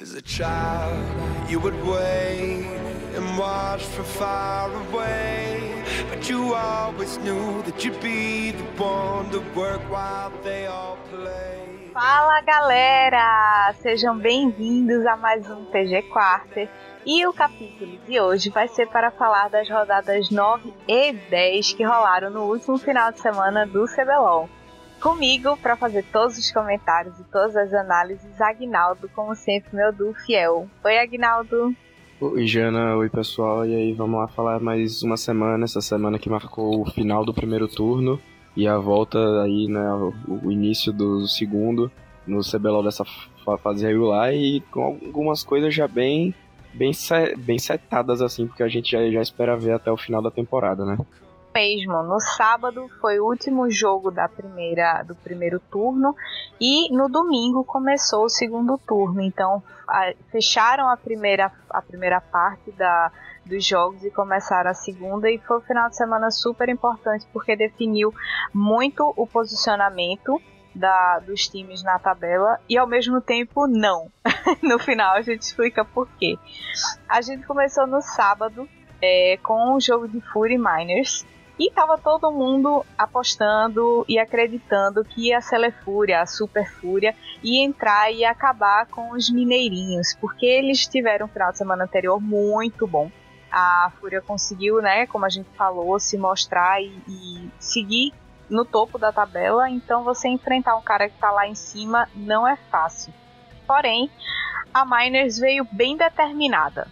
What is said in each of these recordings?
As a child, you would wait and watch from far away. But you always knew that you'd be the one to work while they all play. Fala galera! Sejam bem-vindos a mais um PG Quarter. E o capítulo de hoje vai ser para falar das rodadas 9 e 10 que rolaram no último final de semana do CBLOL. Comigo, para fazer todos os comentários e todas as análises, Agnaldo, como sempre, meu do fiel. Oi, Agnaldo. Oi, Jana. Oi, pessoal. E aí, vamos lá falar mais uma semana, essa semana que marcou o final do primeiro turno e a volta aí, né, o, início do segundo no CBLOL dessa fase regular e com algumas coisas já bem bem, bem setadas assim, porque a gente já, já espera ver até o final da temporada, né? Mesmo. No sábado foi o último jogo da primeira do primeiro turno e no domingo começou o segundo turno. Então a, fecharam a primeira a primeira parte da dos jogos e começaram a segunda e foi um final de semana super importante porque definiu muito o posicionamento da, dos times na tabela e ao mesmo tempo não. no final a gente explica por quê. A gente começou no sábado é, com o jogo de Fury Miners e tava todo mundo apostando e acreditando que a Celefúria, a Super Fúria, ia entrar e acabar com os mineirinhos, porque eles tiveram um final de semana anterior muito bom. A Fúria conseguiu, né, como a gente falou, se mostrar e, e seguir no topo da tabela, então você enfrentar um cara que está lá em cima não é fácil. Porém, a Miners veio bem determinada.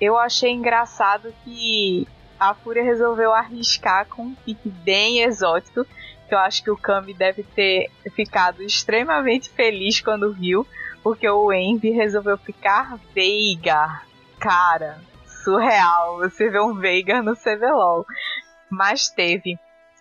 Eu achei engraçado que a Fúria resolveu arriscar com um pique bem exótico, que eu acho que o Kami deve ter ficado extremamente feliz quando viu, porque o Envy resolveu ficar Veiga. Cara, surreal você ver um Veiga no CBLOL. Mas teve.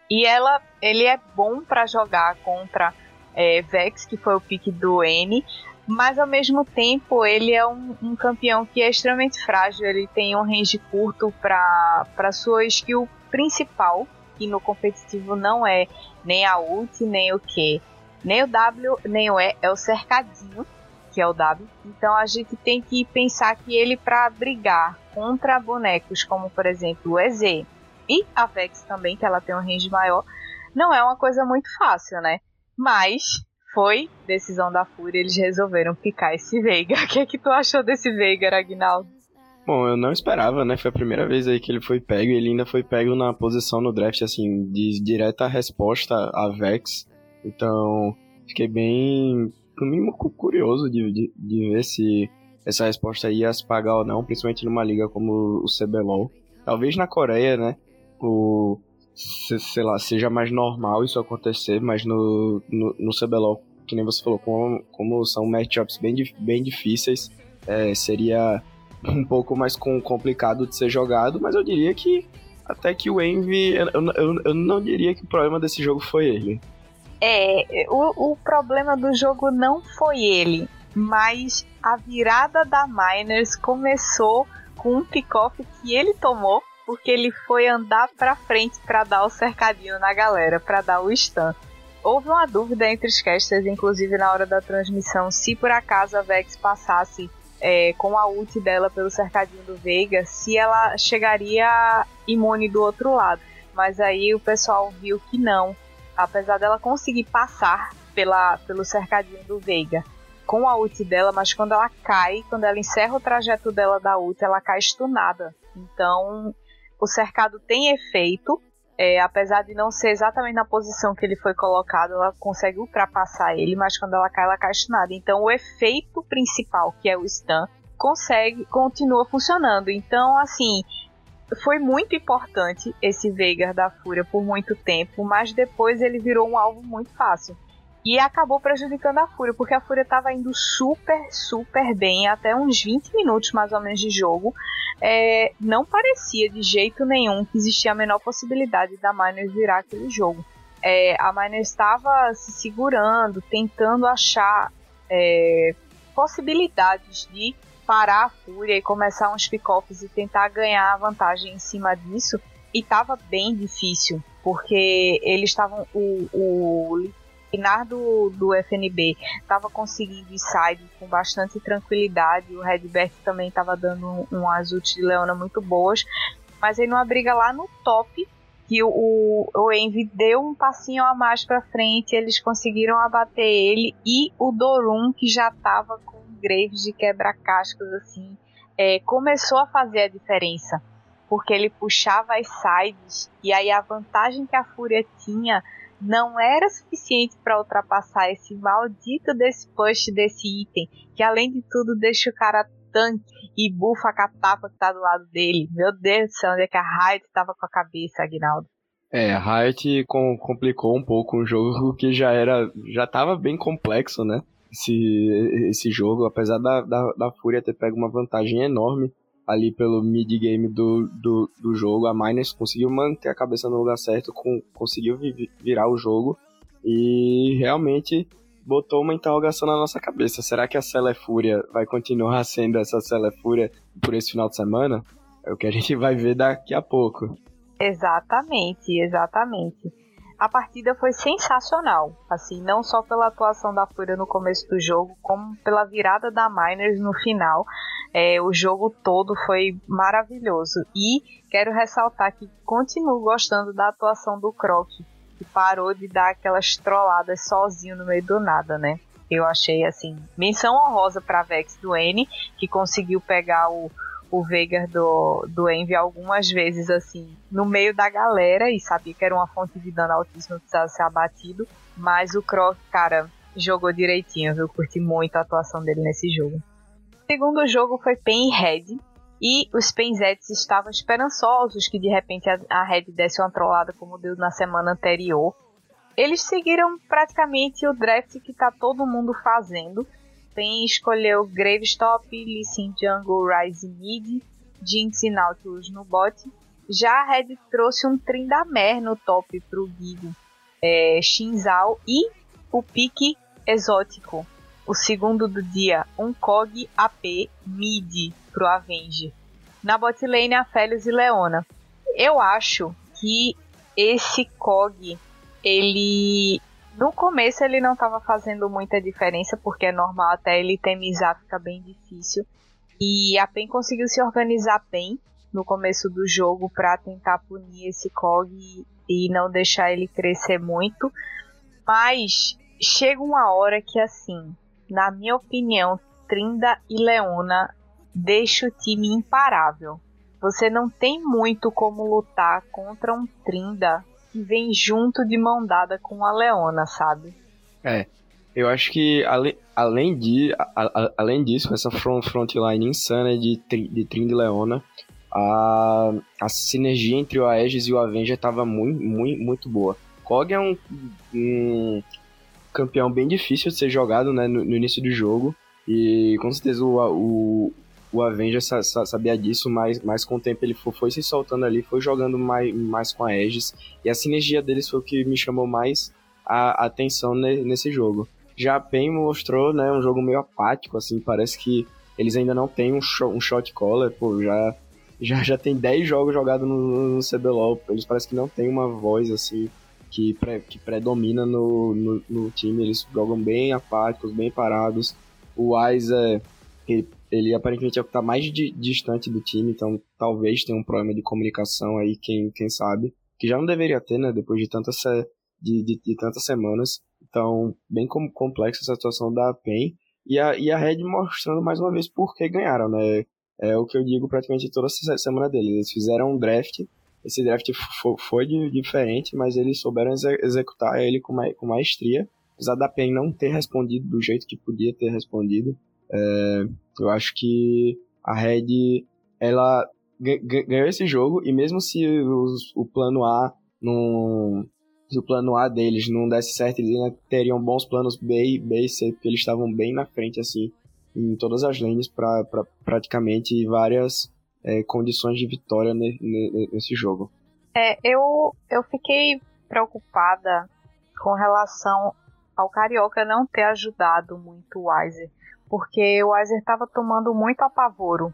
E ela, ele é bom para jogar contra é, Vex, que foi o pique do N, mas ao mesmo tempo ele é um, um, campeão que é extremamente frágil, ele tem um range curto para sua skill principal, que no competitivo não é nem a ult, nem o Q, nem o W, nem o E, é o cercadinho, que é o W. Então a gente tem que pensar que ele para brigar contra bonecos como por exemplo o EZ e a Vex também, que ela tem um range maior, não é uma coisa muito fácil, né? Mas foi decisão da Fúria, eles resolveram picar esse Veiga. O que é que tu achou desse Veiga, Agnaldo? Bom, eu não esperava, né? Foi a primeira vez aí que ele foi pego e ele ainda foi pego na posição no draft, assim, de direta resposta a Vex. Então, fiquei bem, no mínimo, curioso de, de, de ver se essa resposta ia se pagar ou não, principalmente numa liga como o CBLOL. Talvez na Coreia, né? O, sei lá, seja mais normal isso acontecer, mas no, no, no CBLOL, que nem você falou, como, como são matchups bem, bem difíceis, é, seria um pouco mais com, complicado de ser jogado, mas eu diria que até que o Envy, eu, eu, eu não diria que o problema desse jogo foi ele. É, o, o problema do jogo não foi ele, mas a virada da Miners começou com um pick-off que ele tomou porque ele foi andar pra frente para dar o cercadinho na galera, para dar o stun. Houve uma dúvida entre os casters, inclusive na hora da transmissão, se por acaso a Vex passasse é, com a ult dela pelo cercadinho do Veiga, se ela chegaria imune do outro lado. Mas aí o pessoal viu que não. Apesar dela conseguir passar pela, pelo cercadinho do Veiga com a ult dela, mas quando ela cai, quando ela encerra o trajeto dela da ult, ela cai stunada. Então o cercado tem efeito, é, apesar de não ser exatamente na posição que ele foi colocado, ela consegue ultrapassar ele, mas quando ela cai, ela cai stunada. Então o efeito principal, que é o stun, consegue, continua funcionando. Então, assim, foi muito importante esse Veigar da Fúria por muito tempo, mas depois ele virou um alvo muito fácil. E acabou prejudicando a Fúria, porque a Fúria estava indo super, super bem, até uns 20 minutos mais ou menos de jogo. É, não parecia de jeito nenhum que existia a menor possibilidade da Miners virar aquele jogo. É, a Miners estava se segurando, tentando achar é, possibilidades de parar a Fúria e começar uns pick-offs e tentar ganhar a vantagem em cima disso. E estava bem difícil, porque eles estavam. O, o Pinar do, do FNB estava conseguindo side com bastante tranquilidade. O Redbert também estava dando um, ults de Leona muito boas. Mas aí numa briga lá no top, que o, o Envy deu um passinho a mais para frente, eles conseguiram abater ele e o Dorum, que já estava com Graves de quebra-cascas assim, é, começou a fazer a diferença. Porque ele puxava as sides e aí a vantagem que a Fúria tinha não era suficiente para ultrapassar esse maldito desse push desse item, que além de tudo deixa o cara tanque e bufa a catapa que tá do lado dele. Meu Deus do céu, onde é que a Riot tava com a cabeça, Aguinaldo? É, a Riot com, complicou um pouco um jogo que já era. já tava bem complexo, né? Esse, esse jogo, apesar da, da, da Fúria ter pego uma vantagem enorme ali pelo mid-game do, do, do jogo, a Miners conseguiu manter a cabeça no lugar certo, com, conseguiu vi, virar o jogo e realmente botou uma interrogação na nossa cabeça. Será que a Cela Fúria vai continuar sendo essa Cela Fúria por esse final de semana? É o que a gente vai ver daqui a pouco. Exatamente, exatamente. A partida foi sensacional, assim, não só pela atuação da Fúria no começo do jogo, como pela virada da Miners no final. É, o jogo todo foi maravilhoso. E quero ressaltar que continuo gostando da atuação do Croc, que parou de dar aquelas trolladas sozinho no meio do nada, né? Eu achei assim, menção honrosa para Vex do N, que conseguiu pegar o, o Veigar do, do Envy algumas vezes, assim, no meio da galera, e sabia que era uma fonte de dano altíssimo, precisava ser abatido. Mas o Croc, cara, jogou direitinho, viu? Curti muito a atuação dele nesse jogo. O segundo jogo foi Pen Red, e os Penzettes estavam esperançosos que de repente a Red desse uma trollada como deu na semana anterior. Eles seguiram praticamente o draft que tá todo mundo fazendo. Pen escolheu Gravestop, Lee Sin Jungle, Rise Mid, Jinx e Nautilus no bot. Já a Red trouxe um Trindamer no top pro Gigo, é, Shinzal e o pique exótico. O segundo do dia, um Kog AP Mid pro Avenge. Na bot lane, Felios e Leona. Eu acho que esse Kog, ele. No começo ele não estava fazendo muita diferença, porque é normal até ele temizar fica bem difícil. E a PEN conseguiu se organizar bem no começo do jogo para tentar punir esse Kog e não deixar ele crescer muito. Mas chega uma hora que assim, na minha opinião, Trinda e Leona deixa o time imparável. Você não tem muito como lutar contra um Trinda que vem junto de mão dada com a Leona, sabe? É. Eu acho que ale, além, de, a, a, além disso, essa front, frontline insana de, de Trinda e Leona, a, a sinergia entre o Aegis e o Avenger estava muito, muito, muito boa. Kog é um, um campeão bem difícil de ser jogado né, no, no início do jogo. E com certeza o, o, o Avenger sabia disso, mas, mas com o tempo ele foi, foi, se soltando ali, foi jogando mais, mais com a Aegis, e a sinergia deles foi o que me chamou mais a atenção nesse jogo. Já a PEN mostrou né, um jogo meio apático, assim, parece que eles ainda não têm um, shot, um shot caller, pô, já, já, já tem 10 jogos jogados no, no CBLOL, eles parecem que não tem uma voz, assim, que, pre, que predomina no, no, no, time, eles jogam bem apáticos, bem parados. O Aiza, ele ele aparentemente é o que tá mais di distante do time, então talvez tenha um problema de comunicação aí, quem, quem sabe. Que já não deveria ter, né? Depois de tantas, de, de, de tantas semanas. Então, bem com, complexa essa situação da PEN. E a, e a Red mostrando mais uma vez por que ganharam, né? É o que eu digo praticamente toda semana deles. Eles fizeram um draft. Esse draft foi diferente, mas eles souberam executar ele com, ma com maestria. Apesar da PEN não ter respondido do jeito que podia ter respondido. É, eu acho que a Red ela ganhou esse jogo e mesmo se os, o plano A não se o plano A deles não desse certo, eles ainda teriam bons planos B, B e C, porque eles estavam bem na frente assim em todas as lanes para pra, praticamente várias é, condições de vitória ne, ne, nesse jogo. É, eu, eu fiquei preocupada com relação ao Carioca não ter ajudado muito o Weiser porque o Weiser estava tomando muito apavoro.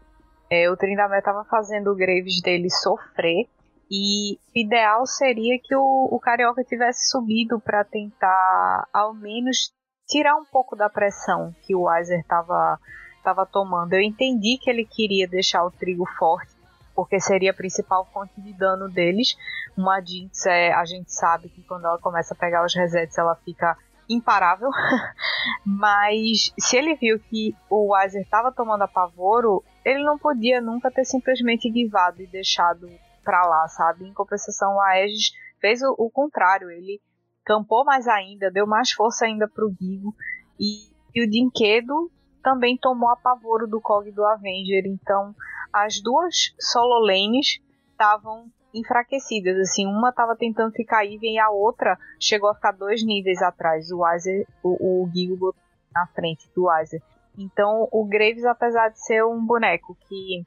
É, o Trindamé estava fazendo o Graves dele sofrer E o ideal seria que o, o Carioca tivesse subido para tentar, ao menos, tirar um pouco da pressão que o Weiser estava tava tomando. Eu entendi que ele queria deixar o trigo forte, porque seria a principal fonte de dano deles. Uma Jinx, é, a gente sabe que quando ela começa a pegar os resets, ela fica imparável. Mas se ele viu que o Weiser estava tomando apavoro, ele não podia nunca ter simplesmente guivado e deixado para lá, sabe? Em compensação, o Aegis fez o, o, contrário, ele campou mais ainda, deu mais força ainda pro Gigo e, e o Dinquedo também tomou apavoro do Cog do Avenger, então as duas solo lanes estavam enfraquecidas, assim, uma estava tentando ficar even e a outra chegou a ficar dois níveis atrás, o Weiser, o, o Gigo na frente do Weiser. Então o Graves, apesar de ser um boneco que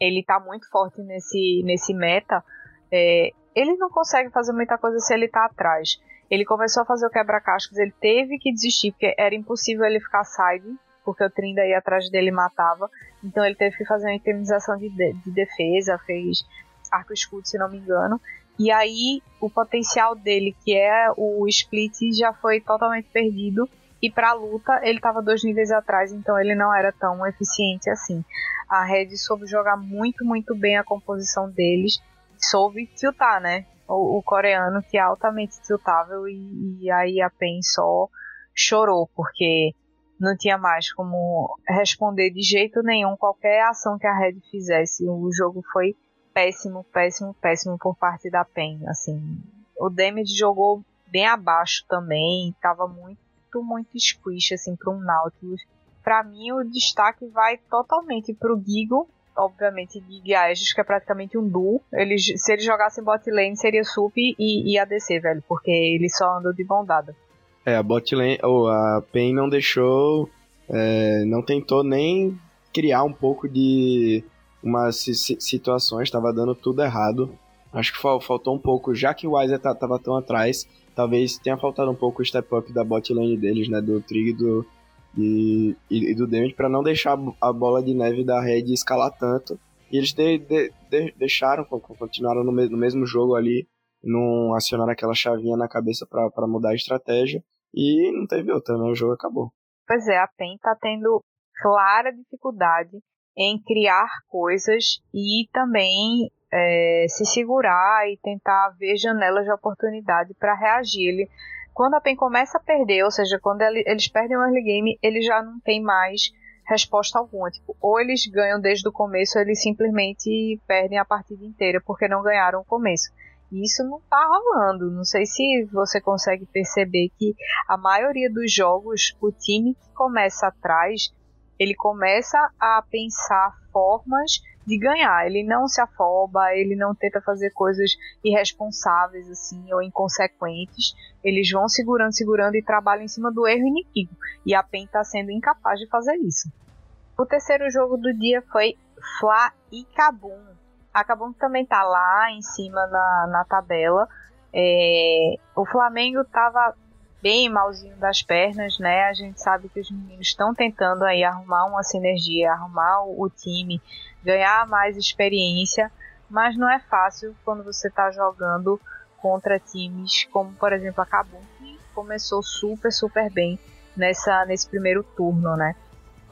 ele tá muito forte nesse, nesse meta, é, ele não consegue fazer muita coisa se ele tá atrás. Ele começou a fazer o quebra-cascos, ele teve que desistir, porque era impossível ele ficar side, porque o Trinda ia atrás dele e matava. Então ele teve que fazer uma itemização de, de, de defesa, fez arco escudo, se não me engano. E aí o potencial dele, que é o split, já foi totalmente perdido. E pra luta ele tava dois níveis atrás, então ele não era tão eficiente assim a Red soube jogar muito, muito bem a composição deles. Soube tiltar, né? O, o coreano que é altamente tiltável e, e aí a PEN só chorou, porque não tinha mais como responder de jeito nenhum qualquer ação que a Red fizesse. O jogo foi péssimo, péssimo, péssimo por parte da PEN. Assim, o Damage jogou bem abaixo também, tava muito, muito squish assim para um Nautilus para mim o destaque vai totalmente pro Gigo, obviamente Gigo e Aegis, que é praticamente um duo. Eles, se eles jogassem bot lane seria sup e, e ADC, velho, porque eles só andam de bom dada. É, a bot lane, ou a PEN não deixou, é, não tentou nem criar um pouco de umas situações, estava dando tudo errado. Acho que faltou um pouco, já que o Wiser tava tão atrás, talvez tenha faltado um pouco o step up da bot lane deles, né, do Trig e do, e, e do damage para não deixar a bola de neve da Red escalar tanto. E eles de, de, de, deixaram, continuaram no, me, no, mesmo jogo ali, não acionaram aquela chavinha na cabeça para mudar a estratégia. E não teve outra, né? O jogo acabou. Pois é, a PEN tá tendo clara dificuldade em criar coisas e também é, se segurar e tentar ver janelas de oportunidade para reagir. Ele quando a PEN começa a perder, ou seja, quando eles perdem o early game, eles já não tem mais resposta alguma. Tipo, ou eles ganham desde o começo, ou eles simplesmente perdem a partida inteira porque não ganharam o começo. E isso não tá rolando. Não sei se você consegue perceber que a maioria dos jogos, o time que começa atrás, ele começa a pensar formas de ganhar. Ele não se afoba, ele não tenta fazer coisas irresponsáveis assim ou inconsequentes. Eles vão segurando, segurando e trabalham em cima do erro inimigo. E a PEN está sendo incapaz de fazer isso. O terceiro jogo do dia foi Fla e Cabum. A Cabum também tá lá em cima na, na tabela. É, o Flamengo estava bem malzinho das pernas, né? A gente sabe que os meninos estão tentando aí arrumar uma sinergia, arrumar o time, ganhar mais experiência, mas não é fácil quando você está jogando contra times como, por exemplo, a Kabum, que começou super, super bem nessa, nesse primeiro turno, né?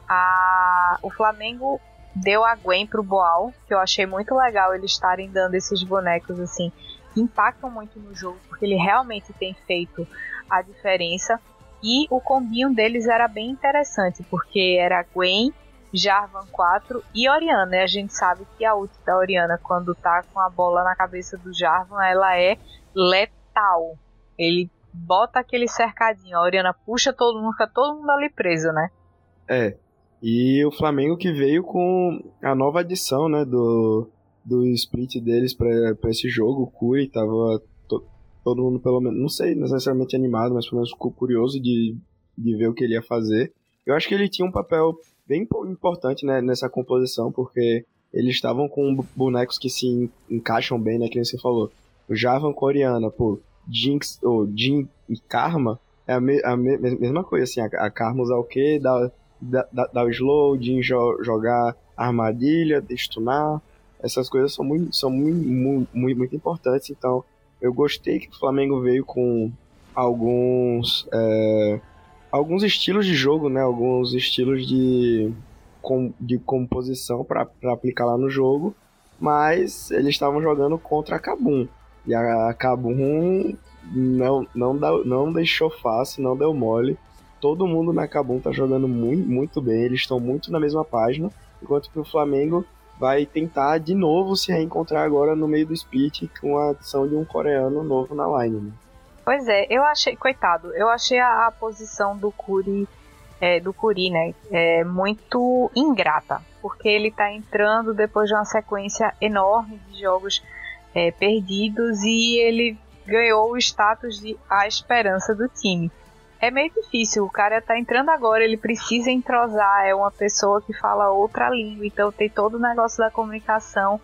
A, o Flamengo deu a Gwen pro Boal, que eu achei muito legal eles estarem dando esses bonecos assim, que impactam muito no jogo, porque ele realmente tem feito a diferença. E o combinho deles era bem interessante, porque era Gwen, Jarvan 4 e Oriana. E a gente sabe que a ult da Oriana, quando tá com a bola na cabeça do Jarvan, ela é letal. Ele bota aquele cercadinho, a Oriana puxa todo mundo, fica todo mundo ali preso, né? É. E o Flamengo que veio com a nova adição, né, do, do split deles para esse jogo, o Curi tava todo mundo pelo menos, não sei necessariamente animado, mas pelo menos ficou curioso de, de ver o que ele ia fazer. Eu acho que ele tinha um papel bem importante né, nessa composição, porque eles estavam com bonecos que se encaixam bem, né, que você falou. O Javan coreana, pô, Jinx, ou Jin e Karma é a, me, a me, mesma coisa, assim, a, a Karma usar o quê? Dar, dar o slow, Jin jo, jogar armadilha, destunar, essas coisas são muito, são muito, muito, muito importantes. Então, eu gostei que o Flamengo veio com alguns é, alguns estilos de jogo, né? Alguns estilos de, com, de composição para aplicar lá no jogo, mas eles estavam jogando contra a Kabum. E a Kabum não, não, dá, não deixou fácil, não deu mole. Todo mundo na Kabum tá jogando muito, muito bem, eles estão muito na mesma página, enquanto que o Flamengo vai tentar de novo se reencontrar agora no meio do split com a adição de um coreano novo na line. Né? Pois é, eu achei, coitado, eu achei a, a posição do Curi, é, do Curi, né, é, muito ingrata, porque ele tá entrando depois de uma sequência enorme de jogos é, perdidos e ele ganhou o status de a esperança do time é meio difícil. O cara tá entrando agora, ele precisa entrosar, é uma pessoa que fala outra língua, então tem todo o negócio da comunicação.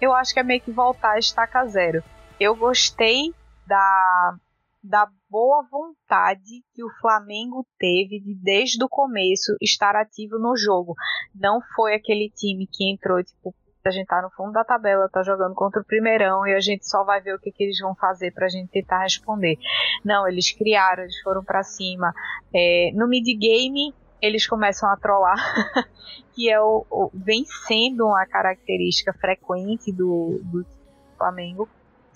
Eu acho que é meio que voltar a estaca zero. Eu gostei da, da boa vontade que o Flamengo teve de, desde o começo, estar ativo no jogo. Não foi aquele time que entrou, tipo, a gente tá no fundo da tabela, tá jogando contra o primeirão e a gente só vai ver o que, que eles vão fazer pra gente tentar responder. Não, eles criaram, eles foram para cima. É, no mid game eles começam a trollar, que é o, o, vem sendo uma característica frequente do, do Flamengo.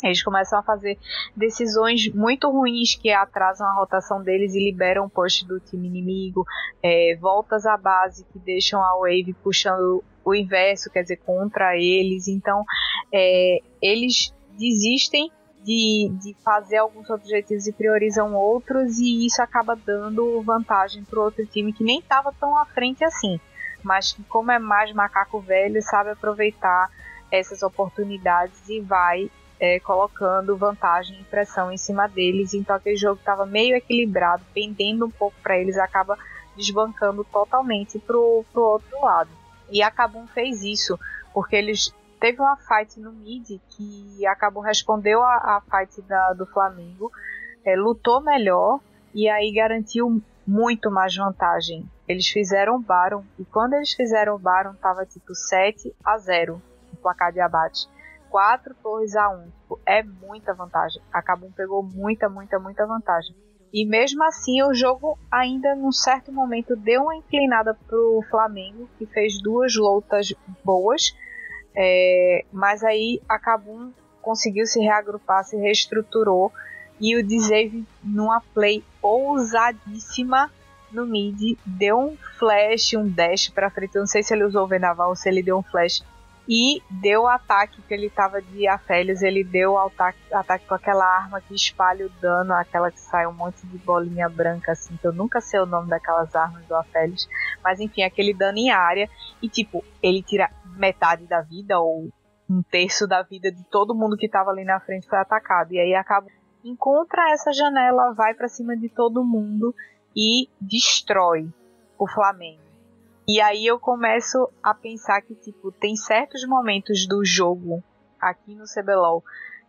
Eles começam a fazer decisões muito ruins que atrasam a rotação deles e liberam o post do time inimigo, é, voltas à base que deixam a Wave puxando o inverso, quer dizer, contra eles. Então, é, eles desistem de, de fazer alguns objetivos e priorizam outros, e isso acaba dando vantagem para outro time que nem estava tão à frente assim, mas que, como é mais macaco velho, sabe aproveitar essas oportunidades e vai é, colocando vantagem e pressão em cima deles. Então, aquele jogo estava meio equilibrado, pendendo um pouco para eles, acaba desbancando totalmente para o outro lado. E a Kabum fez isso, porque eles teve uma fight no mid que a Kabum respondeu a, a fight da, do Flamengo, é, lutou melhor e aí garantiu muito mais vantagem. Eles fizeram o Baron e quando eles fizeram o Baron tava tipo 7 a 0 o placar de abate. 4 torres a 1. Tipo, é muita vantagem. A Kabum pegou muita, muita, muita vantagem. E mesmo assim, o jogo ainda num certo momento deu uma inclinada pro Flamengo, que fez duas lutas boas, é, mas aí a Kabum conseguiu se reagrupar, se reestruturou e o Dzave numa play ousadíssima no mid deu um flash, um dash para frente. Eu não sei se ele usou o Venaval ou se ele deu um flash e deu o ataque que ele tava de Afélios, ele deu o ataque, ataque com aquela arma que espalha o dano, aquela que sai um monte de bolinha branca, assim, que eu nunca sei o nome daquelas armas do Afélios, mas enfim, aquele dano em área, e tipo, ele tira metade da vida, ou um terço da vida de todo mundo que tava ali na frente foi atacado, e aí acaba, encontra essa janela, vai para cima de todo mundo e destrói o Flamengo. E aí eu começo a pensar que, tipo, tem certos momentos do jogo aqui no CBLOL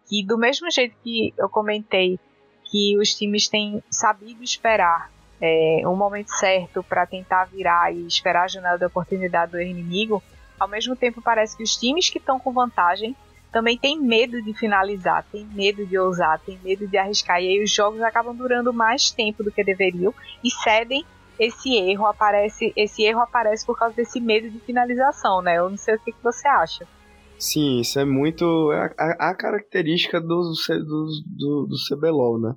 que, do mesmo jeito que eu comentei que os times têm sabido esperar é, um momento certo para tentar virar e esperar a janela de oportunidade do inimigo, ao mesmo tempo parece que os times que estão com vantagem também têm medo de finalizar, têm medo de ousar, têm medo de arriscar, e aí os jogos acabam durando mais tempo do que deveriam e cedem esse erro aparece, esse erro aparece por causa desse medo de finalização, né? Eu não sei o que, que você acha. Sim, isso é muito é a, a característica do, do, do, do CBLOL, né?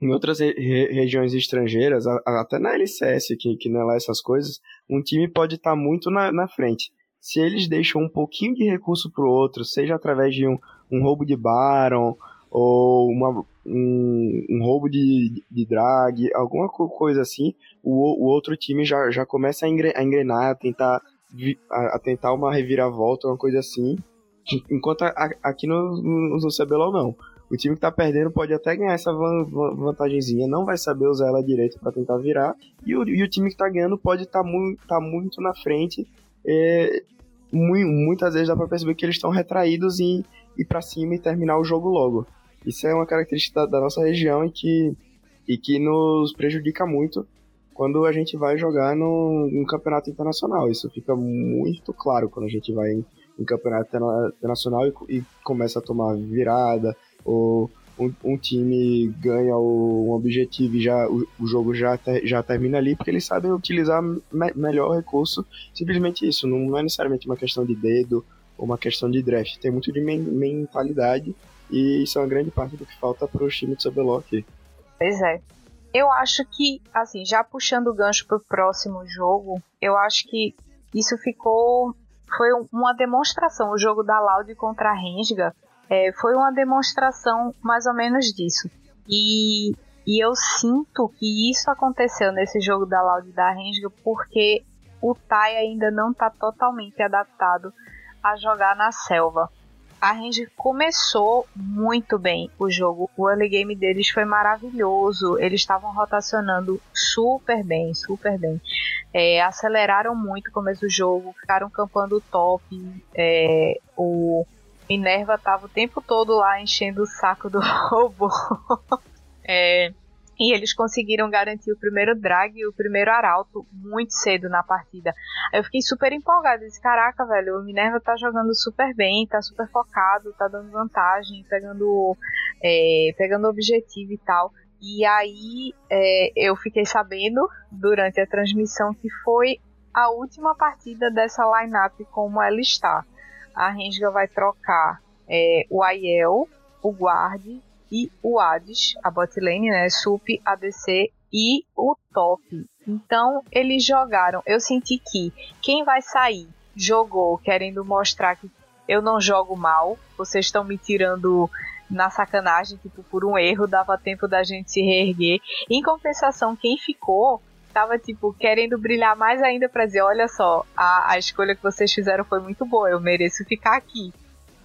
Em outras re regiões estrangeiras, a, até na LCS, que, que não é lá essas coisas, um time pode estar tá muito na, na frente. Se eles deixam um pouquinho de recurso pro outro, seja através de um, um roubo de Baron, ou uma, um, um roubo de, de drag, alguma coisa assim, o, o outro time já, já começa a, engrenar, a tentar, a, tentar uma reviravolta, uma coisa assim. Enquanto a, aqui no, no, no CBLOL não. O time que tá perdendo pode até ganhar essa vantagemzinha, não vai saber usar ela direito para tentar virar. E o, e o, time que tá ganhando pode estar tá muito, tá muito na frente. É, muitas vezes dá pra perceber que eles estão retraídos em ir para cima e terminar o jogo logo. Isso é uma característica da, da, nossa região e que, e que nos prejudica muito quando a gente vai jogar no, no campeonato internacional. Isso fica muito claro quando a gente vai em, em campeonato internacional e, e começa a tomar virada, ou um, um time ganha o, um objetivo e já, o, o jogo já, ter, já termina ali, porque eles sabem utilizar me, melhor recurso, simplesmente isso, não é necessariamente uma questão de dedo ou uma questão de draft, tem muito de men mentalidade e isso é uma grande parte do que falta para o time de CBLOL aqui. Pois é. Eu acho que, assim, já puxando o gancho pro próximo jogo, eu acho que isso ficou. Foi uma demonstração. O jogo da Loud contra a Rensga é, foi uma demonstração mais ou menos disso. E, e eu sinto que isso aconteceu nesse jogo da Loud e da Rensga porque o Tai ainda não está totalmente adaptado a jogar na selva a Ranger começou muito bem o jogo. O early game deles foi maravilhoso. Eles estavam rotacionando super bem, super bem. É, aceleraram muito o começo do jogo, ficaram campando top. É, o Minerva tava o tempo todo lá enchendo o saco do robô. é, e eles conseguiram garantir o primeiro drag e o primeiro arauto muito cedo na partida. Aí eu fiquei super empolgada. Disse, caraca, velho, o Minerva tá jogando super bem, tá super focado, tá dando vantagem, pegando, é, pegando objetivo e tal. E aí é, eu fiquei sabendo durante a transmissão que foi a última partida dessa lineup como ela está. A Rensga vai trocar é, o Aiel, o Guard e o Hades, a botlane, né, Sup, ADC e o top. Então eles jogaram. Eu senti que quem vai sair jogou querendo mostrar que eu não jogo mal. Vocês estão me tirando na sacanagem, tipo, por um erro, dava tempo da gente se reerguer. Em compensação, quem ficou tava, tipo, querendo brilhar mais ainda pra dizer, olha só, a, a escolha que vocês fizeram foi muito boa, eu mereço ficar aqui.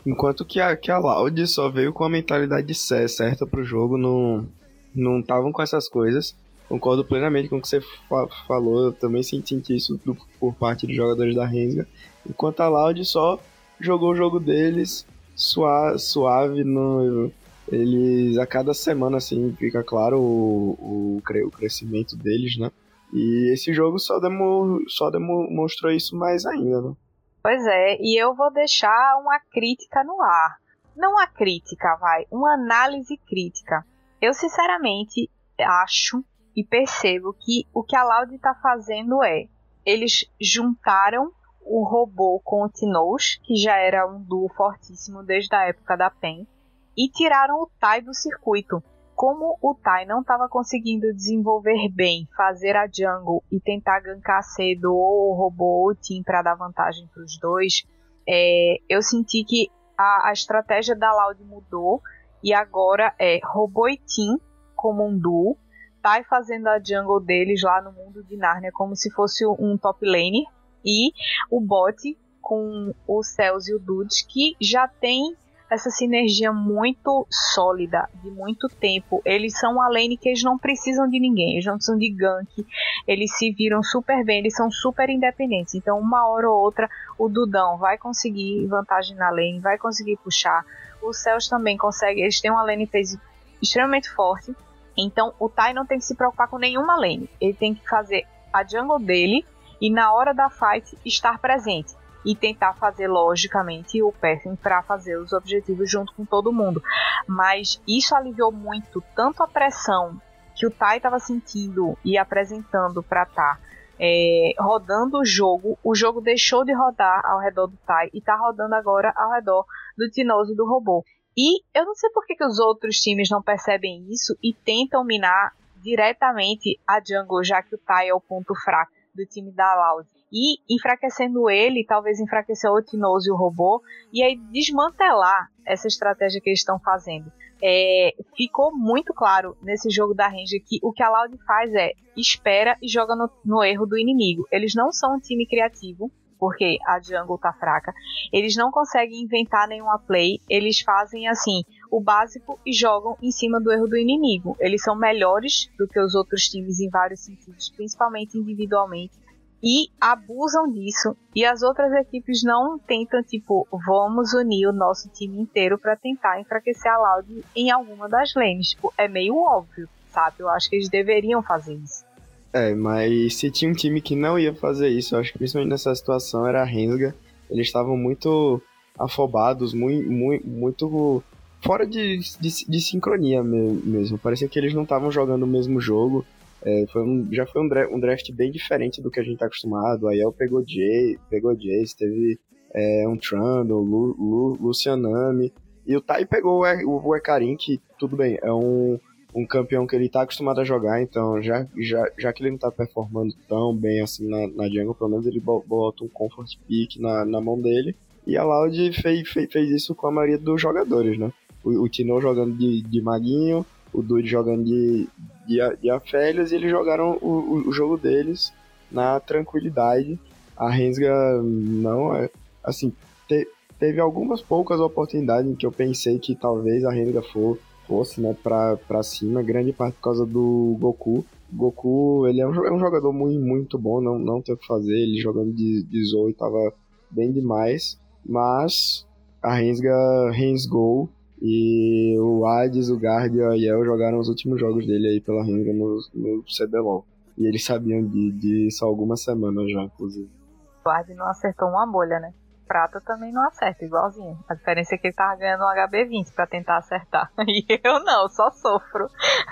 Enquanto que a, que a Loud só veio com a mentalidade certa pro jogo, não não estavam com essas coisas. Concordo plenamente com o que você fa falou, eu também senti isso do, por parte dos jogadores da Renga. Enquanto a Loud só jogou o jogo deles suave, suave no, eles a cada semana assim fica claro o, o, o crescimento deles, né? E esse jogo só, demo, só demonstrou isso mais ainda, né? Pois é, e eu vou deixar uma crítica no ar. Não uma crítica, vai, uma análise crítica. Eu sinceramente acho e percebo que o que a Loud está fazendo é eles juntaram o robô com o Tinoz, que já era um duo fortíssimo desde a época da PEN, e tiraram o Tai do circuito como o Tai não estava conseguindo desenvolver bem, fazer a jungle e tentar gankar cedo ou o robô ou o team para dar vantagem para os dois, é, eu senti que a, a, estratégia da Loud mudou e agora é robô e team como um duo, Tai fazendo a jungle deles lá no mundo de Narnia como se fosse um top lane e o bot com o Cells e o Dudes que já tem essa sinergia muito sólida, de muito tempo. Eles são a lane que eles não precisam de ninguém, eles não precisam de gank, eles se viram super bem, eles são super independentes. Então, uma hora ou outra, o Dudão vai conseguir vantagem na lane, vai conseguir puxar. Os Céus também conseguem, eles têm uma lane phase extremamente forte. Então, o Tai não tem que se preocupar com nenhuma lane. Ele tem que fazer a jungle dele e na hora da fight estar presente e tentar fazer logicamente o passing para fazer os objetivos junto com todo mundo. Mas isso aliviou muito tanto a pressão que o Tai estava sentindo e apresentando para tá, é, rodando o jogo. O jogo deixou de rodar ao redor do Tai e está rodando agora ao redor do Tinoso e do robô. E eu não sei por que, que os outros times não percebem isso e tentam minar diretamente a jungle, já que o Tai é o ponto fraco do time da Loud e enfraquecendo ele, talvez enfraquecer o Tinoso e o robô, e aí desmantelar essa estratégia que eles estão fazendo. É, ficou muito claro nesse jogo da Ranger que o que a Loud faz é espera e joga no, no erro do inimigo. Eles não são um time criativo, porque a jungle tá fraca. Eles não conseguem inventar nenhuma play, eles fazem assim, o básico e jogam em cima do erro do inimigo. Eles são melhores do que os outros times em vários sentidos, principalmente individualmente e abusam disso. E as outras equipes não tentam, tipo, vamos unir o nosso time inteiro para tentar enfraquecer a Loud em alguma das lanes. Tipo, é meio óbvio, sabe? Eu acho que eles deveriam fazer isso. É, mas se tinha um time que não ia fazer isso, eu acho que principalmente nessa situação era a Rensga. eles estavam muito afobados, muito, muito, muito fora de, de, de sincronia mesmo. Parecia que eles não estavam jogando o mesmo jogo. É, foi um, já foi um draft, um draft, bem diferente do que a gente tá acostumado. Aí eu pegou Jay, pegou Jace, teve é, um Trundle, Lu, Lu, Lucianami. E o Tai pegou o, o Ekarim, que tudo bem, é um, um campeão que ele tá acostumado a jogar, então já, já, já que ele não tá performando tão bem assim na, na jungle, pelo menos ele bota um comfort pick na, na mão dele. E a Loud fez, fez, fez isso com a maioria dos jogadores, né? O, o Tino jogando de, de maguinho, o Dude jogando de, de, de Afélios, e eles jogaram o, o, jogo deles na tranquilidade. A Rensga não é. Assim, te, teve algumas poucas oportunidades em que eu pensei que talvez a Rensga for, fosse né, pra, pra cima, grande parte por causa do Goku. Goku, ele é um, é um jogador muito, muito bom, não, não tem o que fazer. Ele jogando de, de Zoe tava bem demais. Mas a Rensga Rensgou e o Hades, o Guard e o Aiel jogaram os últimos jogos dele aí pela Rensga no, no CBLOL. E eles sabiam de, disso há algumas semanas já, inclusive. O Guard não acertou uma bolha, né? Prata também não acerta, igualzinho. A diferença é que ele tava ganhando um HB20 pra tentar acertar. E eu não, só sofro.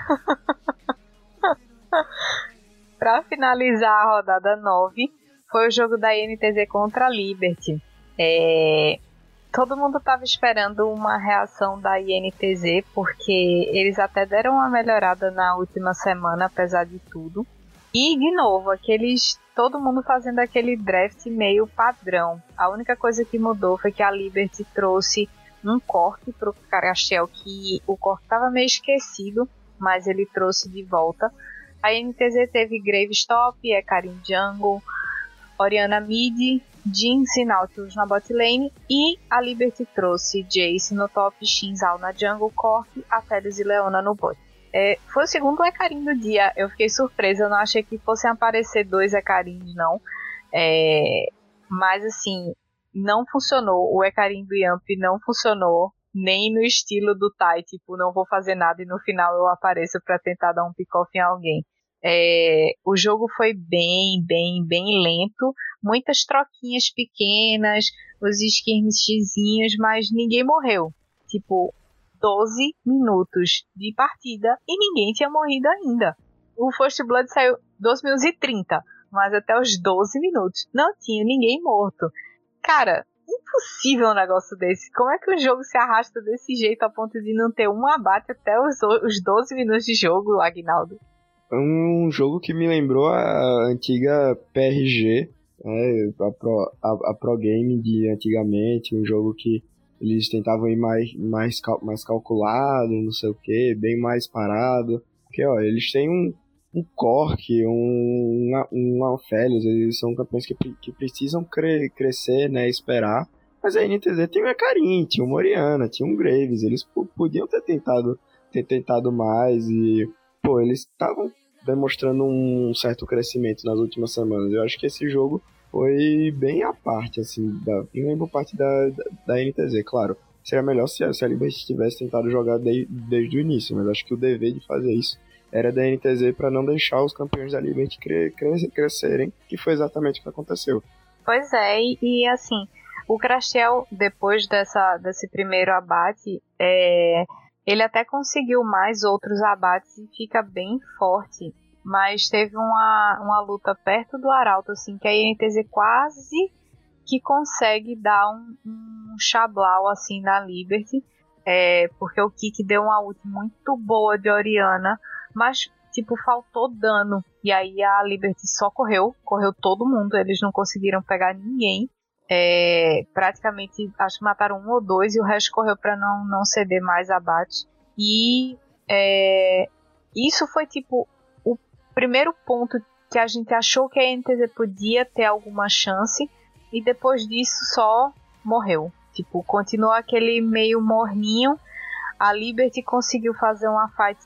pra finalizar a rodada 9, foi o jogo da INTZ contra a Liberty. É, todo mundo estava esperando uma reação da INTZ, porque eles até deram uma melhorada na última semana, apesar de tudo. E, de novo, aqueles. Todo mundo fazendo aquele draft meio padrão. A única coisa que mudou foi que a Liberty trouxe um corte pro Carachel, que o corte estava meio esquecido, mas ele trouxe de volta. A NTZ teve Gravestop, é Karim Jungle, Oriana Mid, Jinx e Nautilus na bot lane e a Liberty trouxe Jace no top, Shinzal na jungle, Cork, Aphelios e Leona no bot. É, foi o segundo Ecarim do dia, eu fiquei surpresa, eu não achei que fossem aparecer dois Ecarins não, é, mas assim, não funcionou, o Ecarim do Yamp não funcionou, nem no estilo do Tai, tipo, não vou fazer nada e no final eu apareço para tentar dar um pick-off em alguém. É, o jogo foi bem, bem, bem lento, muitas troquinhas pequenas, os skirmishzinhos, mas ninguém morreu. Tipo, 12 minutos de partida e ninguém tinha morrido ainda. O First Blood saiu 12 minutos e 30, mas até os 12 minutos não tinha ninguém morto. Cara, impossível um negócio desse. Como é que o jogo se arrasta desse jeito a ponto de não ter um abate até os, os 12 minutos de jogo, Agnaldo? Um jogo que me lembrou a antiga PRG, né, a, Pro, a, a Pro Game de antigamente, um jogo que eles tentavam ir mais, mais, mais calculado, não sei o que, bem mais parado. Porque, ó, eles têm um, um Cork, um, um Alfélios, eles são campeões que, que precisam cre, crescer, né, esperar. Mas a NTZ tem o Ecarim, tinha o Moriana, tinha um Graves, eles podiam ter tentado, ter tentado mais e, pô, eles estavam demonstrando um certo crescimento nas últimas semanas. Eu acho que esse jogo foi bem à parte, assim, da, primeiro por parte da, da, da, NTZ, claro. Seria melhor se se a Liberty tivesse tentado jogar de, desde o início, mas acho que o dever de fazer isso era da NTZ para não deixar os campeões da Liberty cre, cre, crescerem, que foi exatamente o que aconteceu. Pois é, e, e assim, o Crashel, depois dessa, desse primeiro abate, é, ele até conseguiu mais outros abates e fica bem forte. Mas teve uma, uma luta perto do Arauto, assim, que a INTZ quase que consegue dar um, um chablau, assim, na Liberty. É, porque o Kik deu uma ult muito boa de Oriana, mas, tipo, faltou dano. E aí a Liberty só correu, correu todo mundo, eles não conseguiram pegar ninguém. É, praticamente, acho que mataram um ou dois e o resto correu para não, não ceder mais abate. E é, isso foi tipo o primeiro ponto que a gente achou que a NTZ podia ter alguma chance e depois disso só morreu. Tipo, continuou aquele meio morninho. A Liberty conseguiu fazer uma fight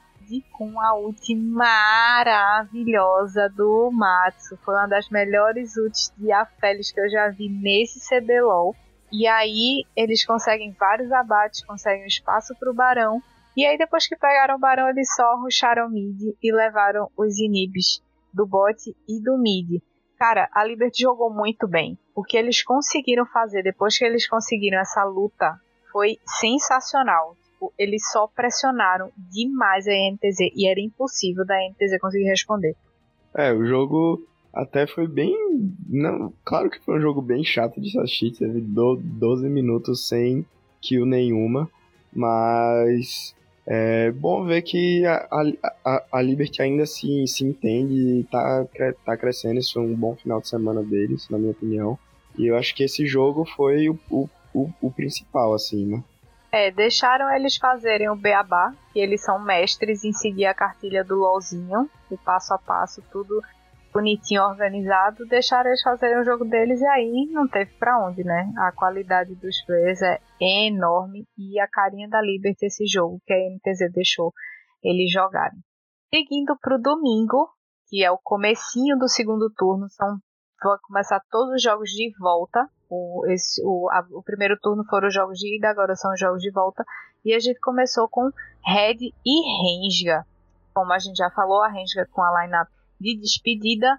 com a ult maravilhosa do Matsu. Foi uma das melhores ults de Aphelios que eu já vi nesse CBLOL. E aí eles conseguem vários abates, conseguem espaço para o Barão. E aí depois que pegaram o Barão, eles só rusharam mid e levaram os inibs do bot e do mid. Cara, a Liberty jogou muito bem. O que eles conseguiram fazer depois que eles conseguiram essa luta foi sensacional. Tipo, eles só pressionaram demais a NTZ e era impossível da NTZ conseguir responder. É, o jogo até foi bem. Não, claro que foi um jogo bem chato de assistir. Teve 12 minutos sem kill nenhuma. Mas é bom ver que a, a, a Liberty ainda se, se entende e tá, tá crescendo. Isso foi um bom final de semana deles, na minha opinião. E eu acho que esse jogo foi o, o, o, principal, assim, né? É, deixaram eles fazerem o beabá, que eles são mestres em seguir a cartilha do LOLzinho, o passo a passo, tudo bonitinho, organizado, deixaram eles fazerem o jogo deles e aí não teve para onde, né? A qualidade dos players é enorme e a carinha da Liberty esse jogo que a NTZ deixou eles jogarem. Seguindo pro domingo, que é o comecinho do segundo turno, são vão começar todos os jogos de volta. O, esse, o, a, o primeiro turno foram os jogos de ida, agora são os jogos de volta. E a gente começou com Red e Renga. Como a gente já falou, a Renga com a lineup de despedida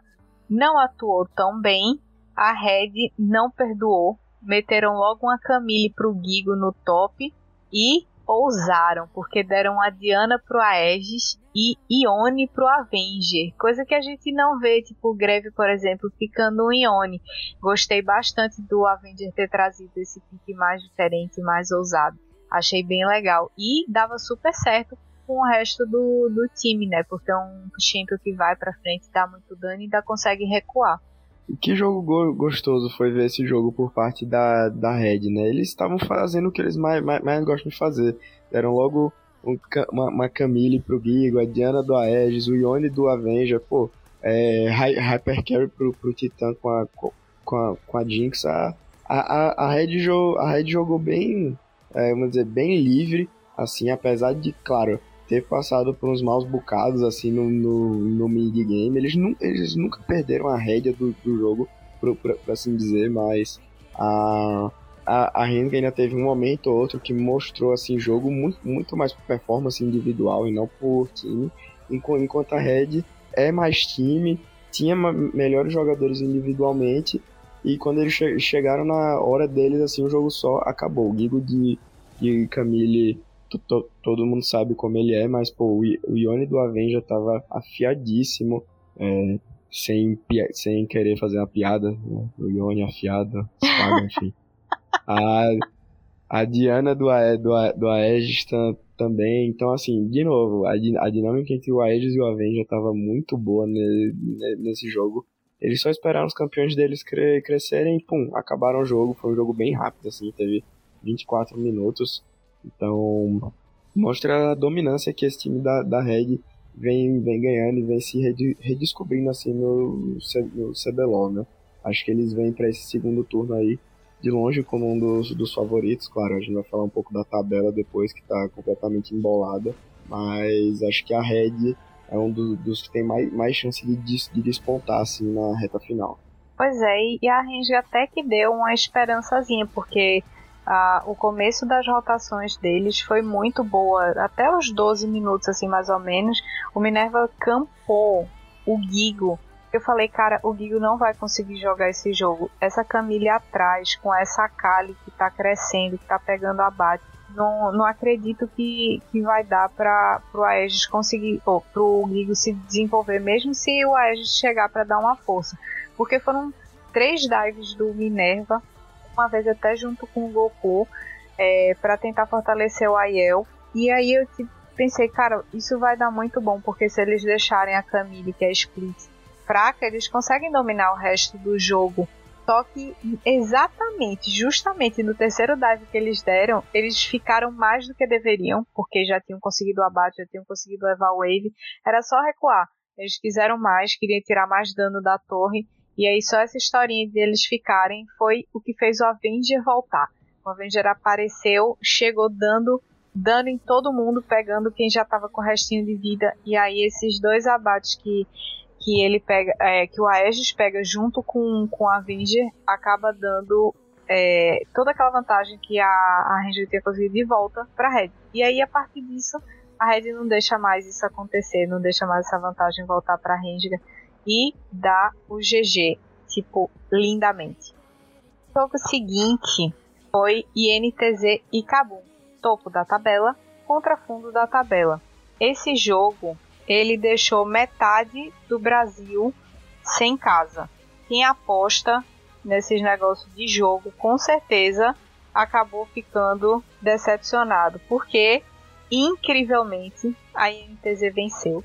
não atuou tão bem. A Red não perdoou. Meteram logo uma Camille pro Gigo no top e ousaram, porque deram a Diana pro Aegis e Ione pro Avenger, coisa que a gente não vê, tipo Greve, por exemplo, ficando um Ione. Gostei bastante do Avenger ter trazido esse pique mais diferente, mais ousado. Achei bem legal e dava super certo com o resto do, do time, né? Porque é um champion que vai pra frente, dá muito dano e ainda consegue recuar. Que jogo go gostoso foi ver esse jogo por parte da, da Red, né? Eles estavam fazendo o que eles mais, mais, mais gostam de fazer. Deram logo um, uma, uma Camille pro Gigo, a Diana do Aegis, o Ione do Avenger, pô, é, Hyper Carry pro, pro Titan com a, com a, com a Jinx. A, a, a, Red, jo a Red jogou bem, é, vamos dizer, bem livre, assim, apesar de, claro, ter passado por uns maus bocados assim no, no, no mid-game. Eles, nu, eles nunca perderam a rédea do, do jogo, por, por, assim dizer, mas a, a, a ainda teve um momento ou outro que mostrou assim jogo muito, muito mais por performance individual e não por time, enquanto a Red é mais time, tinha melhores jogadores individualmente e quando eles che chegaram na hora deles, assim, o jogo só acabou. O Gigo de, de Camille todo mundo sabe como ele é, mas pô, o Ione do Avenger tava afiadíssimo, é, sem, sem querer fazer uma piada, né? o Ione afiado, enfim. A, a Diana do, do, do Aegis também, então assim, de novo, a, a dinâmica entre o Aegis e o Avenger tava muito boa ne, ne, nesse jogo. Eles só esperaram os campeões deles cre, crescerem e pum, acabaram o jogo, foi um jogo bem rápido assim, teve 24 minutos. Então, mostra a dominância que esse time da, da Red vem, vem ganhando e vem se redescobrindo assim no, no CBLOL, né? Acho que eles vêm para esse segundo turno aí de longe como um dos, dos favoritos. Claro, a gente vai falar um pouco da tabela depois que tá completamente embolada, mas acho que a Red é um do, dos que tem mais, mais chance de, de despontar assim na reta final. Pois é, e a Range até que deu uma esperançazinha, porque ah, o começo das rotações deles foi muito boa, até os 12 minutos, assim, mais ou menos. O Minerva campou o Gigo. Eu falei, cara, o Gigo não vai conseguir jogar esse jogo. Essa Camille atrás, com essa Kali que tá crescendo, que tá pegando abate. Não, não acredito que, que vai dar para pro Aegis conseguir, ou pro Gigo se desenvolver, mesmo se o Aegis chegar para dar uma força. Porque foram três dives do Minerva uma vez até junto com o Goku é, para tentar fortalecer o Aiel. E aí eu pensei, cara, isso vai dar muito bom, porque se eles deixarem a Camille, que é Split, fraca, eles conseguem dominar o resto do jogo. Só que exatamente, justamente no terceiro dive que eles deram, eles ficaram mais do que deveriam, porque já tinham conseguido o abate, já tinham conseguido levar o wave, era só recuar. Eles quiseram mais, queriam tirar mais dano da torre e aí só essa historinha deles ficarem foi o que fez o Avenger voltar. O Avenger apareceu, chegou dando dano em todo mundo, pegando quem já estava com o restinho de vida. E aí esses dois abates que que ele pega, é, que o Aegis pega junto com, com a Avenger, acaba dando é, toda aquela vantagem que a, a Ranger tinha conseguido de volta para Red. E aí a partir disso a Red não deixa mais isso acontecer, não deixa mais essa vantagem voltar para a Ranger e dá o GG. tipo, lindamente. O jogo seguinte foi INTZ e Kabum, topo da tabela contra fundo da tabela. Esse jogo, ele deixou metade do Brasil sem casa. Quem aposta nesses negócios de jogo, com certeza acabou ficando decepcionado, porque incrivelmente a INTZ venceu.